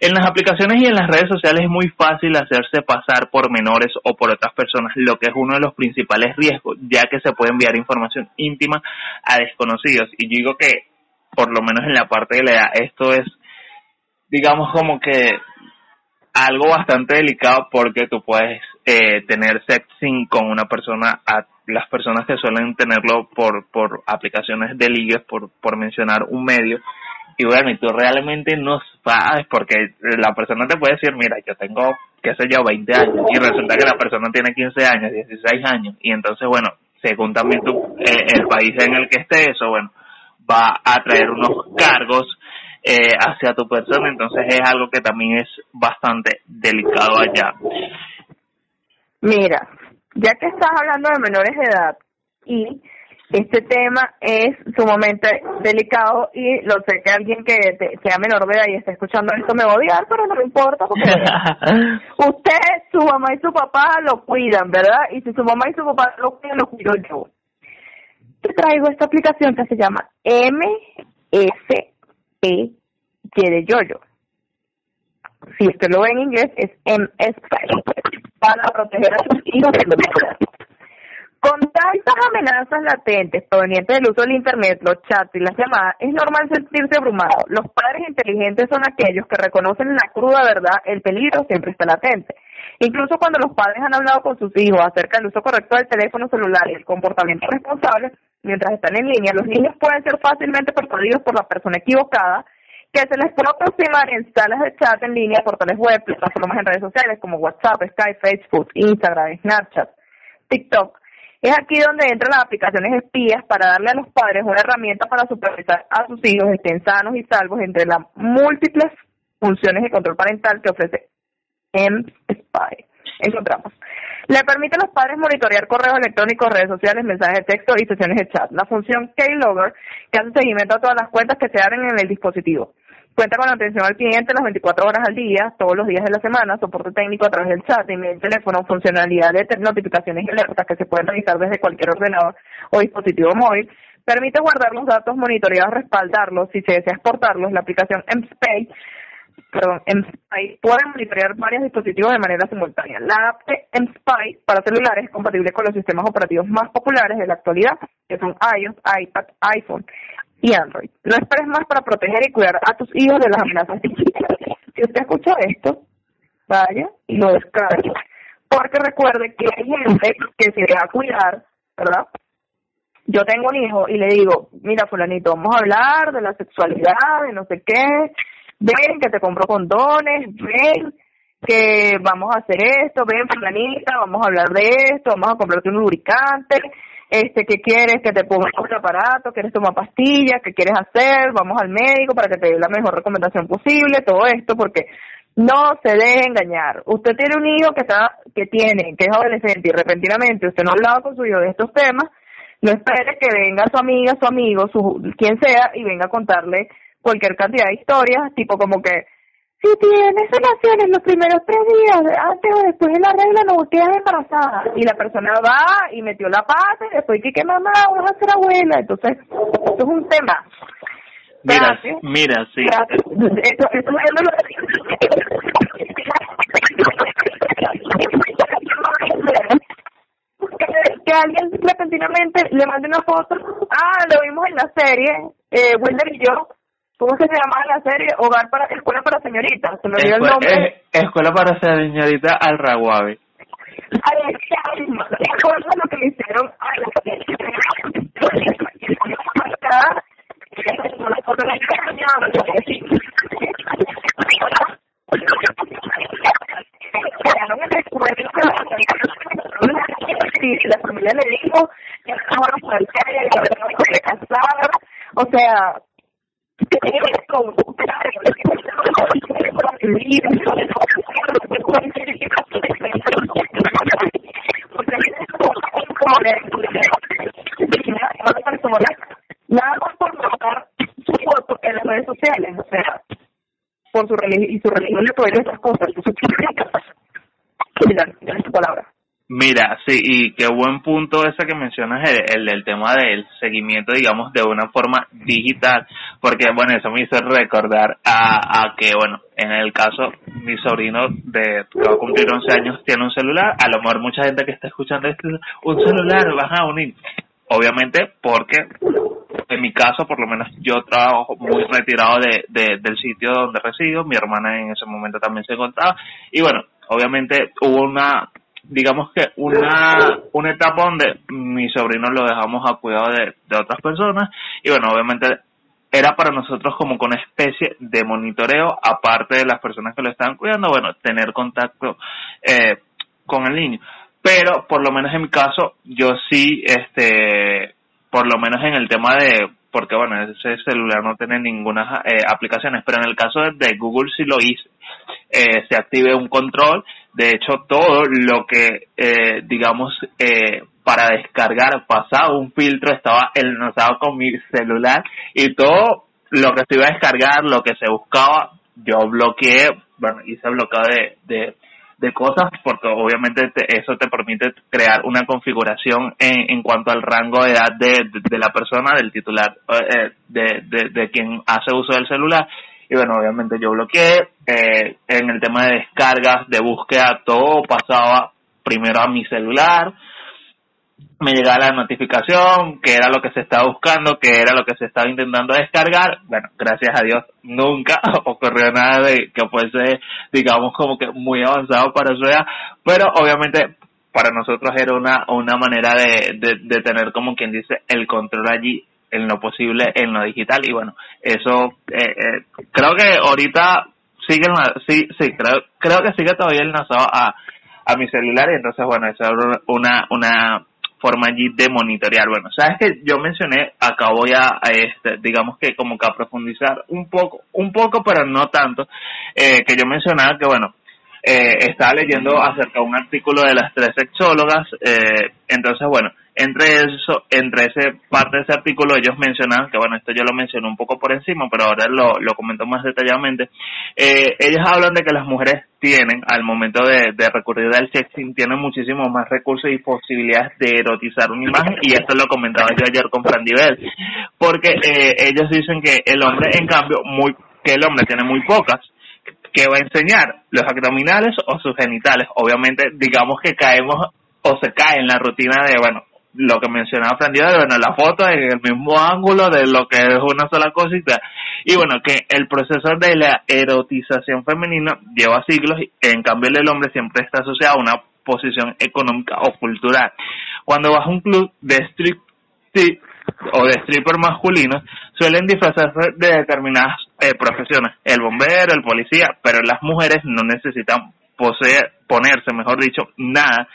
en las aplicaciones y en las redes sociales es muy fácil hacerse pasar por menores o por otras personas, lo que es uno de los principales riesgos, ya que se puede enviar información íntima a desconocidos. Y digo que, por lo menos en la parte de la edad, esto es, digamos, como que algo bastante delicado porque tú puedes eh, tener sexting con una persona a las personas que suelen tenerlo por por aplicaciones de ligues por por mencionar un medio y bueno, y tú realmente no sabes porque la persona te puede decir, mira, yo tengo, qué sé yo, 20 años y resulta que la persona tiene 15 años, 16 años y entonces, bueno, según también tú, eh, el país en el que esté eso, bueno, va a traer unos cargos eh, hacia tu persona, entonces es algo que también es bastante delicado allá. Mira, ya que estás hablando de menores de edad y este tema es sumamente delicado y lo sé que alguien que sea menor de edad y esté escuchando esto me va a odiar, pero no me importa porque usted, su mamá y su papá lo cuidan, ¿verdad? Y si su mamá y su papá lo cuidan, lo cuido yo. Te traigo esta aplicación que se llama MSP Y de Yoyo. Si usted lo ve en inglés, es MSP para proteger a sus hijos de con tantas amenazas latentes provenientes del uso del Internet, los chats y las llamadas, es normal sentirse abrumado. Los padres inteligentes son aquellos que reconocen la cruda verdad, el peligro siempre está latente. Incluso cuando los padres han hablado con sus hijos acerca del uso correcto del teléfono celular y el comportamiento responsable mientras están en línea, los niños pueden ser fácilmente persuadidos por la persona equivocada que se les puede aproximar en salas de chat en línea, portales web, plataformas en redes sociales como WhatsApp, Skype, Facebook, Instagram, Snapchat, TikTok es aquí donde entran las aplicaciones espías para darle a los padres una herramienta para supervisar a sus hijos estén sanos y salvos entre las múltiples funciones de control parental que ofrece M-Spy. Encontramos. Le permite a los padres monitorear correos electrónicos, redes sociales, mensajes de texto y sesiones de chat. La función Keylogger, que hace seguimiento a todas las cuentas que se abren en el dispositivo. Cuenta con atención al cliente las 24 horas al día, todos los días de la semana, soporte técnico a través del chat, email, teléfono, funcionalidad de notificaciones y alertas que se pueden realizar desde cualquier ordenador o dispositivo móvil. Permite guardar los datos monitoreados, respaldarlos. Si se desea exportarlos, la aplicación MSPay, perdón, MSPy puede monitorear varios dispositivos de manera simultánea. La app de MSPy para celulares es compatible con los sistemas operativos más populares de la actualidad, que son iOS, iPad, iPhone y Android. No esperes más para proteger y cuidar a tus hijos de las amenazas digitales. Si usted escucha esto, vaya y lo descargue. Porque recuerde que hay gente que se va a cuidar ¿verdad? Yo tengo un hijo y le digo, mira fulanito, vamos a hablar de la sexualidad, de no sé qué, ven que te compro condones, ven que vamos a hacer esto, ven fulanita, vamos a hablar de esto, vamos a comprarte un lubricante, este, ¿qué quieres? Que te ponga un aparato, quieres tomar pastillas, ¿qué quieres hacer? Vamos al médico para que te dé la mejor recomendación posible, todo esto, porque no se deje engañar. Usted tiene un hijo que está, que tiene, que es adolescente y repentinamente usted no ha hablado con su hijo de estos temas, no espere que venga su amiga, su amigo, su, quien sea, y venga a contarle cualquier cantidad de historias, tipo como que, si tienes relaciones los primeros tres días, antes o después de la regla, no quedas embarazada. Y la persona va y metió la pata y después que, que mamá, vas a ser abuela. Entonces, esto es un tema. Mira, mira, sí. Esto, esto que alguien repentinamente le mande una foto. Ah, lo vimos en la serie, eh, Wilder y yo. ¿Cómo se llama la serie? Hogar para Escuela para Señoritas. Se me olvidó el nombre. escuela para Señorita Al Raguabe. Ay, es lo que le hicieron a la familia le dijo o sea, nada más por mostrar su foto en las redes sociales, o sea, por su religión Mira, sí, y qué buen punto ese que mencionas, el, del tema del seguimiento, digamos, de una forma digital, porque, bueno, eso me hizo recordar a, a que, bueno, en el caso, mi sobrino de, que va a cumplir 11 años, tiene un celular, a lo mejor mucha gente que está escuchando esto, un celular, vas a unir, obviamente, porque en mi caso, por lo menos yo trabajo muy retirado de, de, del sitio donde resido, mi hermana en ese momento también se encontraba, y bueno, obviamente hubo una digamos que una, una etapa donde mi sobrino lo dejamos a cuidado de, de otras personas. Y bueno, obviamente era para nosotros como con una especie de monitoreo, aparte de las personas que lo estaban cuidando, bueno, tener contacto eh, con el niño. Pero por lo menos en mi caso, yo sí, este, por lo menos en el tema de, porque bueno, ese celular no tiene ninguna eh, aplicaciones, pero en el caso de Google sí lo hice eh, se active un control. De hecho, todo lo que, eh, digamos, eh, para descargar pasaba un filtro estaba enlazado con mi celular y todo lo que se iba a descargar, lo que se buscaba, yo bloqueé, bueno, hice bloqueo de, de, de cosas porque obviamente eso te permite crear una configuración en, en cuanto al rango de edad de, de, la persona, del titular, eh, de, de, de quien hace uso del celular y bueno, obviamente yo bloqueé. Eh, en el tema de descargas, de búsqueda, todo pasaba primero a mi celular. Me llegaba la notificación, que era lo que se estaba buscando, que era lo que se estaba intentando descargar. Bueno, gracias a Dios nunca ocurrió nada de que fuese, digamos, como que muy avanzado para su edad. Pero obviamente para nosotros era una, una manera de, de, de tener como quien dice el control allí en lo posible en lo digital y bueno eso eh, eh, creo que ahorita sigue sí sí creo creo que sigue todavía enlazado a a mi celular y entonces bueno eso es una una forma allí de monitorear. Bueno sabes que yo mencioné acá voy a, este digamos que como que a profundizar un poco un poco pero no tanto eh, que yo mencionaba que bueno eh, estaba leyendo acerca de un artículo de las tres sexólogas eh, entonces bueno entre eso, entre ese parte de ese artículo ellos mencionan, que bueno, esto yo lo mencioné un poco por encima, pero ahora lo, lo comento más detalladamente, eh, ellos hablan de que las mujeres tienen, al momento de, de recurrir al sexting, tienen muchísimos más recursos y posibilidades de erotizar una imagen, y esto lo comentaba yo ayer con Fran porque eh, ellos dicen que el hombre, en cambio, muy, que el hombre tiene muy pocas, que va a enseñar los abdominales o sus genitales. Obviamente, digamos que caemos o se cae en la rutina de, bueno, lo que mencionaba Fran bueno, la foto en el mismo ángulo de lo que es una sola cosita. Y bueno, que el proceso de la erotización femenina lleva siglos, en cambio el del hombre siempre está asociado a una posición económica o cultural. cuando vas a un club de strip o de stripper masculinos, suelen disfrazarse de determinadas eh, profesiones, el bombero, el policía, pero las mujeres no necesitan poseer, ponerse, mejor dicho, nada,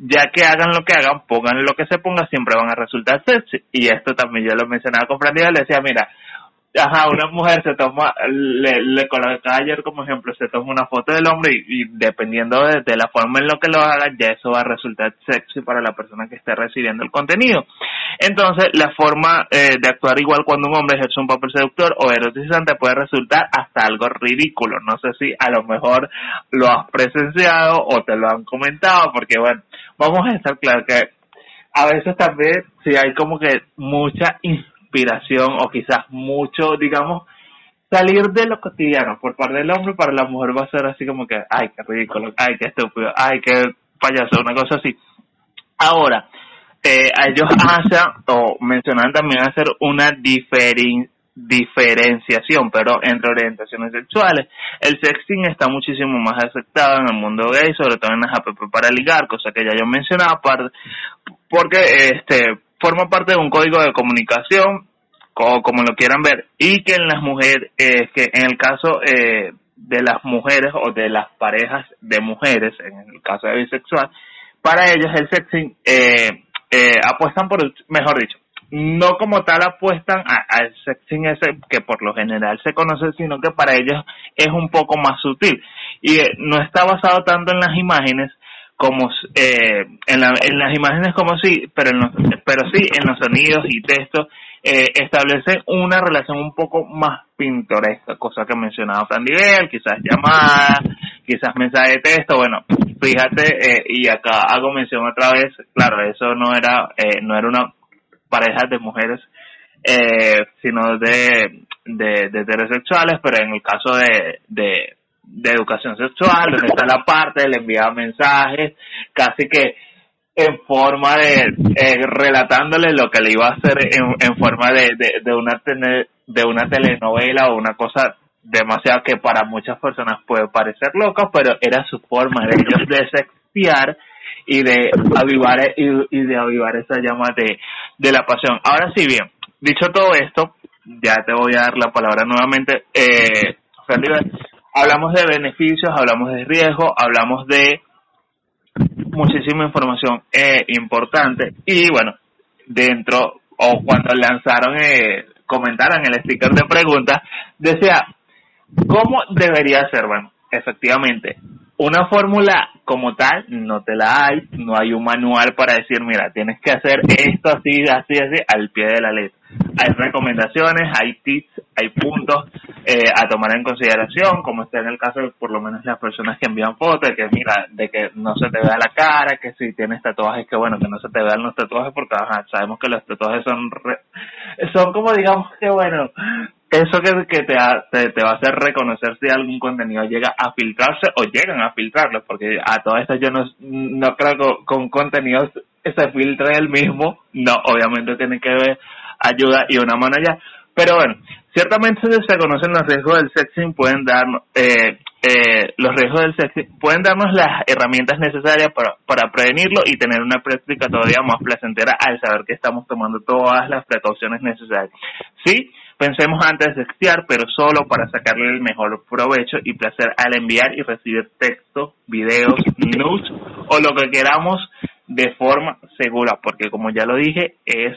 ya que hagan lo que hagan, pongan lo que se ponga, siempre van a resultar sexy. Y esto también yo lo mencionaba con Fran le decía, mira, ajá, una mujer se toma, le, le colocaba ayer como ejemplo, se toma una foto del hombre y, dependiendo de, la forma en lo que lo haga, ya eso va a resultar sexy para la persona que esté recibiendo el contenido. Entonces, la forma eh, de actuar igual cuando un hombre ejerce un papel seductor o erotizante puede resultar hasta algo ridículo. No sé si a lo mejor lo has presenciado o te lo han comentado, porque bueno, vamos a estar claros que a veces también si hay como que mucha inspiración o quizás mucho, digamos, salir de lo cotidiano por parte del hombre para la mujer va a ser así como que, ay, qué ridículo, ay, qué estúpido, ay, qué payaso, una cosa así. Ahora, eh, ellos hacen o mencionan también hacer una diferenciación, pero entre orientaciones sexuales. El sexting está muchísimo más aceptado en el mundo gay, sobre todo en las app para ligar, cosa que ya yo mencionaba, porque este forma parte de un código de comunicación, como lo quieran ver, y que en las mujeres, que en el caso eh, de las mujeres o de las parejas de mujeres, en el caso de bisexual, para ellos el sexting eh, eh, apuestan por, mejor dicho, no como tal apuestan al sexting ese que por lo general se conoce, sino que para ellos es un poco más sutil. Y no está basado tanto en las imágenes, como eh, en, las imágenes como sí, pero pero sí en los sonidos y textos eh, establece una relación un poco más pintoresca, cosa que mencionaba Fran quizás llamada, quizás mensaje de texto, bueno, fíjate, eh, y acá hago mención otra vez, claro, eso no era, eh, no era una pareja de mujeres, eh, sino de, de, de heterosexuales, pero en el caso de, de educación sexual, donde está la parte del enviar mensajes, casi que en forma de, eh, relatándole lo que le iba a hacer en, forma de, de, de una de una telenovela o una cosa demasiado que para muchas personas puede parecer loca, pero era su forma de ellos de y de avivar y, y, de avivar esa llama de, de la pasión. Ahora sí bien, dicho todo esto, ya te voy a dar la palabra nuevamente, eh, hablamos de beneficios, hablamos de riesgo, hablamos de muchísima información eh, importante y bueno, dentro o cuando lanzaron, eh, comentaron el sticker de preguntas, decía, ¿cómo debería ser? Bueno, efectivamente, una fórmula como tal no te la hay, no hay un manual para decir, mira, tienes que hacer esto así, así, así, al pie de la letra. Hay recomendaciones, hay tips, hay puntos eh, a tomar en consideración, como está en el caso de por lo menos las personas que envían fotos, que mira, de que no se te vea la cara, que si tienes tatuajes, que bueno, que no se te vean los tatuajes, porque sabemos que los tatuajes son, son como digamos que bueno, eso que, que te, te, va a hacer reconocer si algún contenido llega a filtrarse o llegan a filtrarlo, porque a todas estas yo no, no creo que con contenidos se filtre el mismo, no, obviamente tiene que ver ayuda y una mano allá, pero bueno, ciertamente se conocen los riesgos del sexting, pueden dar, eh, eh, los riesgos del sexting, pueden darnos las herramientas necesarias para, para prevenirlo y tener una práctica todavía más placentera al saber que estamos tomando todas las precauciones necesarias. Sí, Pensemos antes de sextear, pero solo para sacarle el mejor provecho y placer al enviar y recibir texto, videos, nudes o lo que queramos de forma segura, porque como ya lo dije, es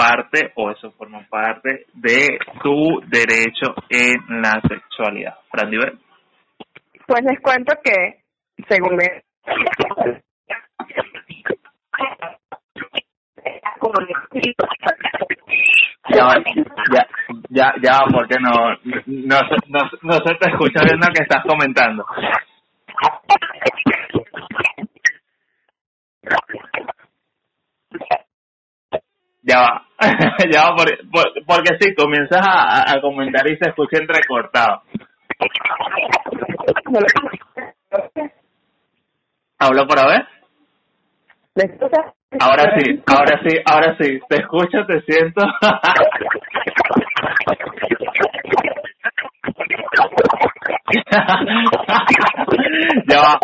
parte o eso forma parte de tu derecho en la sexualidad. Fran Pues les cuento que, según me ya, ya, ya, ya, porque no, no, no, no se te escucha bien lo que estás comentando. Ya va, ya va, porque, porque sí, comienzas a, a comentar y se escucha entrecortado. ¿Hablo por a ver? Ahora sí, ahora sí, ahora sí. Te escucho, te siento. ya va,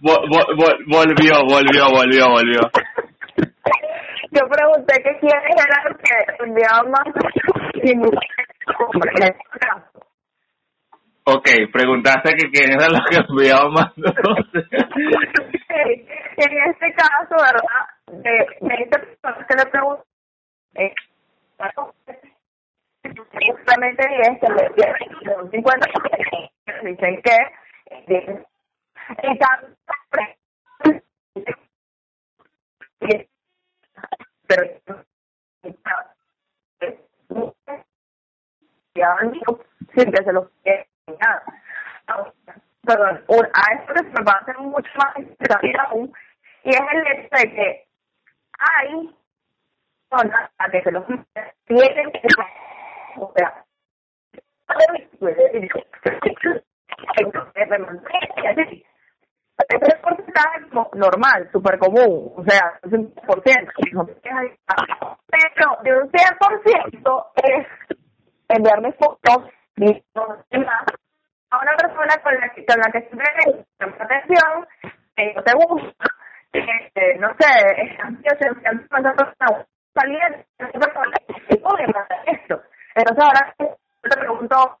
volvió, volvió, volvió, volvió. Yo pregunté que quiénes eran los que enviaban más este. Ok, preguntaste que quién eran los que enviaban más en este caso, ¿verdad? De, de esta persona que le pregunté, eh, justamente 10 que le un 50 dicen que eh, están pero sin se los. Perdón, a esto me va a hacer mucho más interesante aún, y es el hecho de que hay personas a que se los tienen que o sea, es porcentaje normal, súper común, o sea, un por ciento. Pero de un 100% es enviarme fotos a una persona con la que, con la que siempre te atención, que no te gusta, que, no sé, es pasando saliendo, esto. Entonces ahora te pregunto,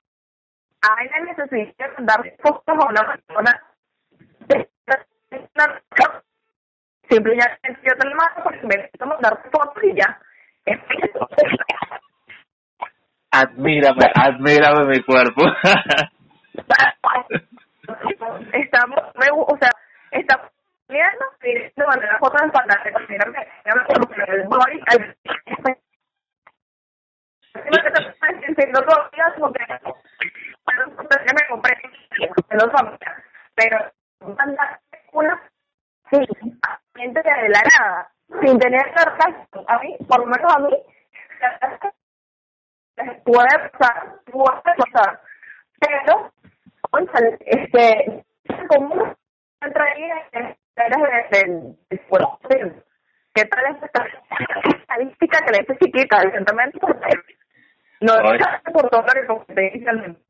¿hay la necesidad de dar fotos a una persona Simplemente yo te lo mando porque me necesito mandar fotos y ya. Admírame, admírame mi cuerpo. estamos, me, o sea, estamos viendo de manera fotos de pantalla, mírame, el body, todos los días porque me compré pero una sí, gente de la nada, sin tener certeza, a mí, por lo menos a mí, puede pasar, puede pasar, pero, este, como traía eres del cuerpo, ¿qué tal es esta estadística que le dice chiquita, evidentemente, no es por todo lo que comenté inicialmente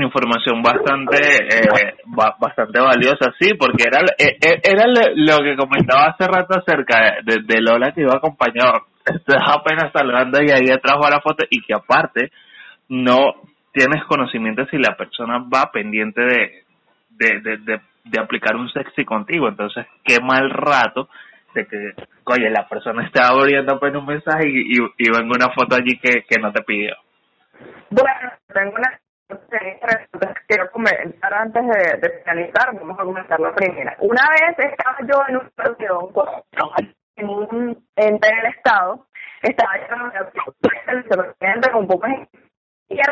información bastante eh, bastante valiosa sí porque era eh, eh, era lo que comentaba hace rato acerca de, Lola que iba acompañado. Estás apenas saludando y ahí atrás va la foto y que aparte no tienes conocimiento si la persona va pendiente de de, de, de, aplicar un sexy contigo. Entonces qué mal rato de que oye la persona está abriendo apenas un mensaje y, y, y venga una foto allí que, que no te pidió. Bueno tengo una quiero comentar antes de, de finalizar, vamos a comentar la primera. Una vez estaba yo en una reunión en un ente del Estado, estaba yo en el vicepresidente con y de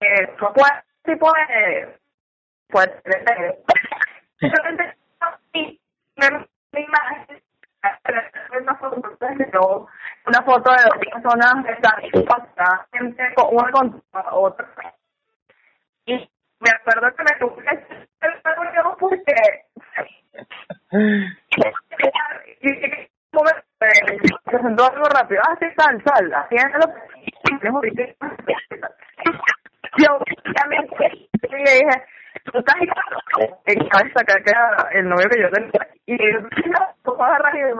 eh, de pues de simplemente y me imagen una foto, una foto de dos personas están con una contra otra. Y me acuerdo que me tuve el porque presentó algo rápido, ah, sí, sal, sal, haciendo yo también le dije, tú estás en cabeza el novio que yo tenía y tú agarras y me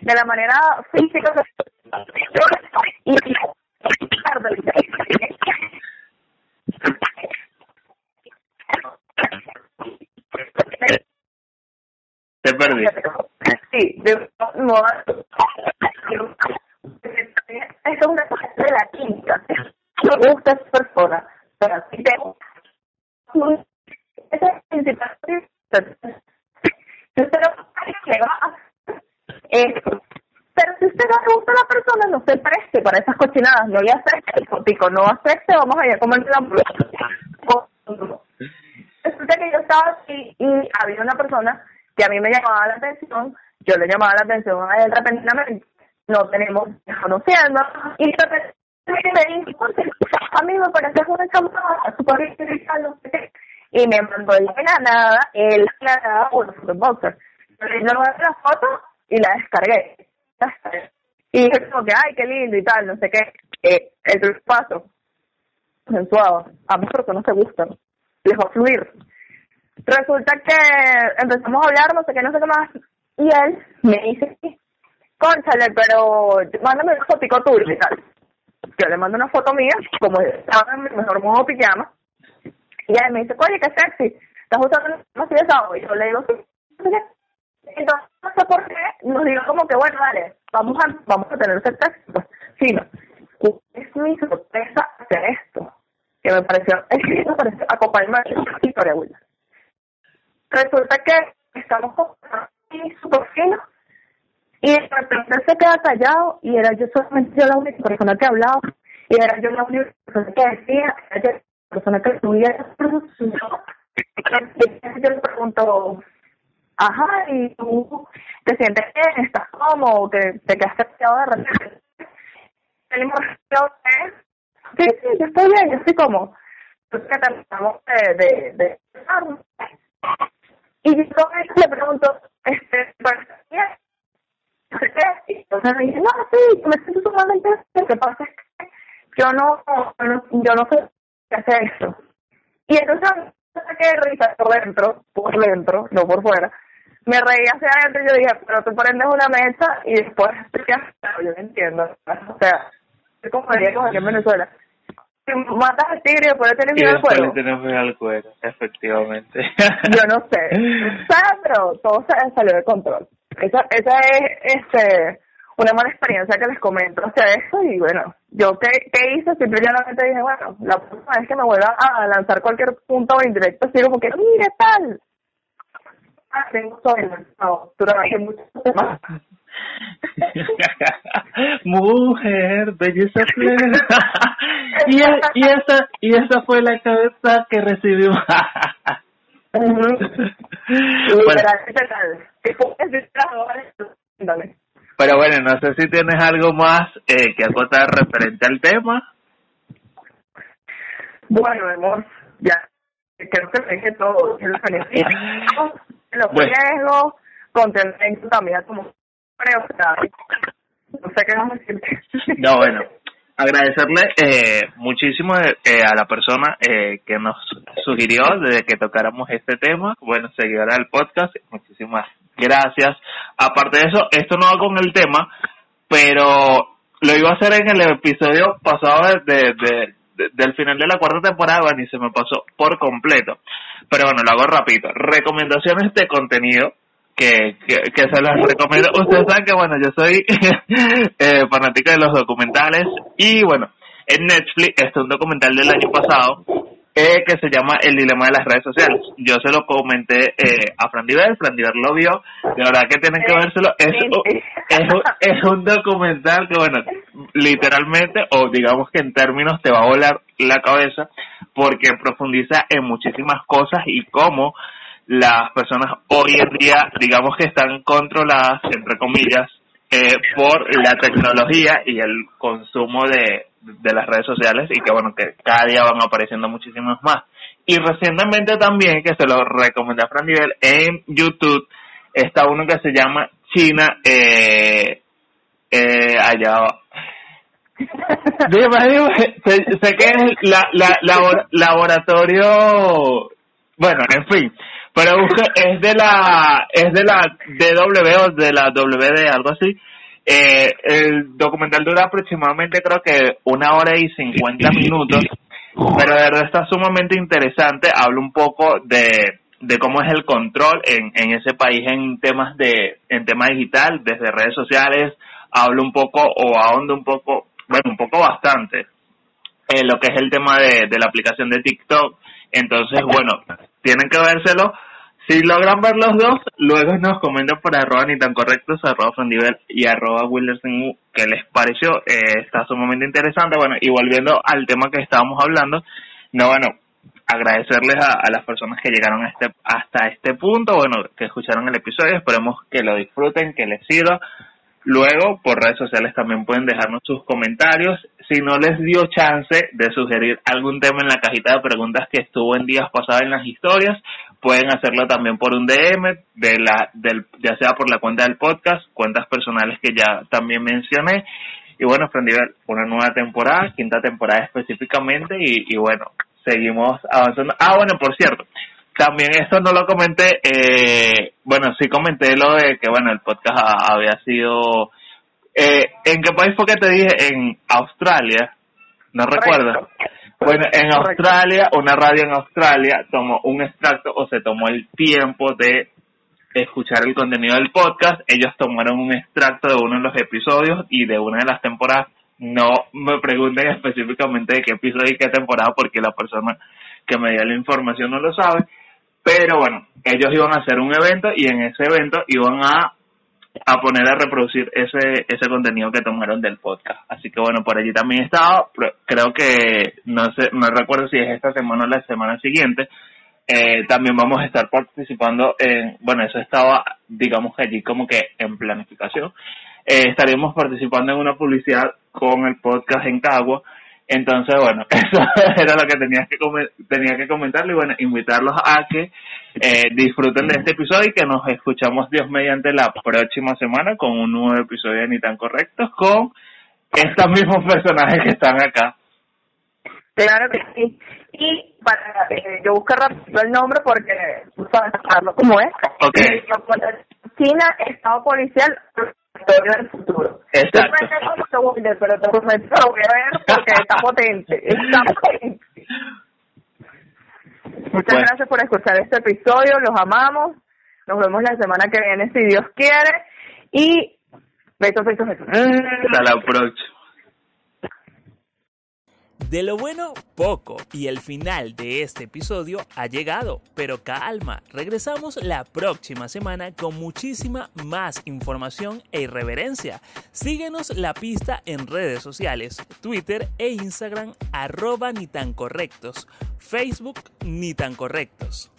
de la manera física y te perdí sí de no es una cosa de la química. Me gusta esa persona, pero si tengo esa es principal usted no va pero si usted no le gusta a la persona, no se preste para esas cochinadas, no le acepte el fotico, no acepte, vamos a ir a comer la Resulta que yo estaba así y había una persona que a mí me llamaba la atención, yo le llamaba la atención a él repentinamente no tenemos conociendo y repente me dijo, a mí me parece una chamada súper no sé qué, y me mandó la nada, él la nada, una foto boxer. Yo le la foto y la descargué. Y dije como que, ay, qué lindo y tal, no sé qué. Eh, el paso. consensuado, ambas personas se gustan, les va a fluir. Resulta que empezamos a hablar, no sé qué, no sé qué más, y él me dice, conchale, pero mándame una fotico tuya y tal. Yo le mando una foto mía, como estaba en mi mejor modo pijama, y él me dice, oye, qué sexy, estás usando así de y yo le digo, sí, entonces, no sé por qué, nos digo como que, bueno, dale, vamos a, vamos a tener ese texto. Pues, sí, no. Es mi sorpresa hacer esto, que me pareció, es que me pareció acompañarme a historia, Will. Resulta que estamos con súper fino y de repente se queda callado y era yo solamente yo la única persona que hablaba y era yo la única persona que decía, era yo la persona que subía yo le pregunto ajá, y tú te sientes bien, estás cómodo, te, te quedaste pegado de repente. El sí, sí, yo estoy bien, yo estoy cómodo. Entonces que terminamos de, de, de y yo le pregunto, este, ¿para bien? No sé qué, y entonces me dice, no, sí, me siento sumamente lo que pasa es que yo no, yo no sé qué hacer esto. Y entonces saqué risa por dentro, por dentro, no por fuera, me reí hacia adentro y yo dije, pero tú prendes una mesa y después te yo no entiendo. O sea, es como aquí en Venezuela. Matas al tigre y después le tienes miedo al cuero. le tienes miedo al cuero, efectivamente. yo no sé. pero todo salió de control. Esa, esa es este una mala experiencia que les comento hacia eso y bueno, yo qué, qué hice, simplemente dije, bueno, la próxima vez que me vuelva a lanzar cualquier punto indirecto, como que, mire tal, tengo Mujer, belleza plena. y, y, esa, y esa fue la cabeza que recibimos. Pero bueno, no sé si tienes algo más eh, que acotar referente al tema. Bueno, amor, ya creo que me dije todo. Los bueno. riesgos, contento también como creo no sé qué vamos a decir. No, bueno, agradecerle eh, muchísimo eh, a la persona eh, que nos sugirió desde que tocáramos este tema, bueno, seguidora del podcast, muchísimas gracias. Aparte de eso, esto no va con el tema, pero lo iba a hacer en el episodio pasado de, de, del final de la cuarta temporada, y se me pasó por completo. Pero bueno, lo hago rápido. Recomendaciones de contenido que, que, se las recomiendo. Ustedes saben que, bueno, yo soy eh, fanática de los documentales y, bueno, en Netflix, este es un documental del año pasado eh, que se llama El dilema de las redes sociales. Yo se lo comenté eh, a Fran Diver, Fran Diver lo vio, de verdad que tienen que vérselo. Es, es, es un documental que, bueno, literalmente, o digamos que en términos te va a volar la cabeza, porque profundiza en muchísimas cosas y cómo las personas hoy en día, digamos que están controladas, entre comillas, eh, por la tecnología y el consumo de, de las redes sociales y que bueno, que cada día van apareciendo muchísimos más. Y recientemente también, que se lo recomendé a Fran Nivel, en YouTube está uno que se llama China, eh, eh, allá sé, que es la, la, laboratorio, bueno, en fin, pero es de la, es de la DW o de la WD, algo así. Eh, el documental dura aproximadamente creo que una hora y cincuenta minutos, pero de verdad está sumamente interesante. Habla un poco de, de cómo es el control en, en ese país en temas de, en tema digital, desde redes sociales. Habla un poco o ahonda un poco bueno, un poco bastante, eh, lo que es el tema de, de la aplicación de TikTok. Entonces, bueno, tienen que vérselo. Si logran ver los dos, luego nos comentan por arroba ni tan correctos, arroba Frandivel y arroba Wilderson que les pareció. Eh, está sumamente interesante. Bueno, y volviendo al tema que estábamos hablando, no, bueno, agradecerles a, a, las personas que llegaron a este, hasta este punto, bueno, que escucharon el episodio, esperemos que lo disfruten, que les sirva. Luego, por redes sociales también pueden dejarnos sus comentarios. Si no les dio chance de sugerir algún tema en la cajita de preguntas que estuvo en días pasados en las historias, pueden hacerlo también por un DM, de la, del, ya sea por la cuenta del podcast, cuentas personales que ya también mencioné. Y bueno, Frendivel, una nueva temporada, quinta temporada específicamente, y, y bueno, seguimos avanzando. Ah, bueno, por cierto, también esto no lo comenté, eh, bueno, sí comenté lo de que, bueno, el podcast había sido... Eh, ¿En qué país fue que te dije? En Australia, no recuerdo. Bueno, en Australia, una radio en Australia tomó un extracto o se tomó el tiempo de escuchar el contenido del podcast. Ellos tomaron un extracto de uno de los episodios y de una de las temporadas. No me pregunten específicamente de qué episodio y qué temporada porque la persona que me dio la información no lo sabe. Pero bueno, ellos iban a hacer un evento y en ese evento iban a, a poner a reproducir ese, ese contenido que tomaron del podcast. Así que bueno, por allí también estaba, creo que no sé, no recuerdo si es esta semana o la semana siguiente. Eh, también vamos a estar participando en, bueno, eso estaba, digamos que allí como que en planificación. Eh, estaríamos participando en una publicidad con el podcast en Cagua entonces, bueno, eso era lo que tenía que, tenía que comentarle y bueno, invitarlos a que eh, disfruten de este episodio y que nos escuchamos Dios mediante la próxima semana con un nuevo episodio de Ni tan Correctos con estos mismos personajes que están acá. Claro que sí. Y para eh, yo buscar rápido el nombre porque tú sabes cómo es. Okay. China, Estado Policial, historia del futuro. Exacto. pero te prometo lo voy a ver porque está potente, está potente. Muchas gracias por escuchar este episodio, los amamos. Nos vemos la semana que viene si Dios quiere. Y besos, besos, besos. Hasta la próxima. De lo bueno, poco, y el final de este episodio ha llegado, pero calma, regresamos la próxima semana con muchísima más información e irreverencia. Síguenos la pista en redes sociales, Twitter e Instagram, arroba ni tan correctos, Facebook ni tan correctos.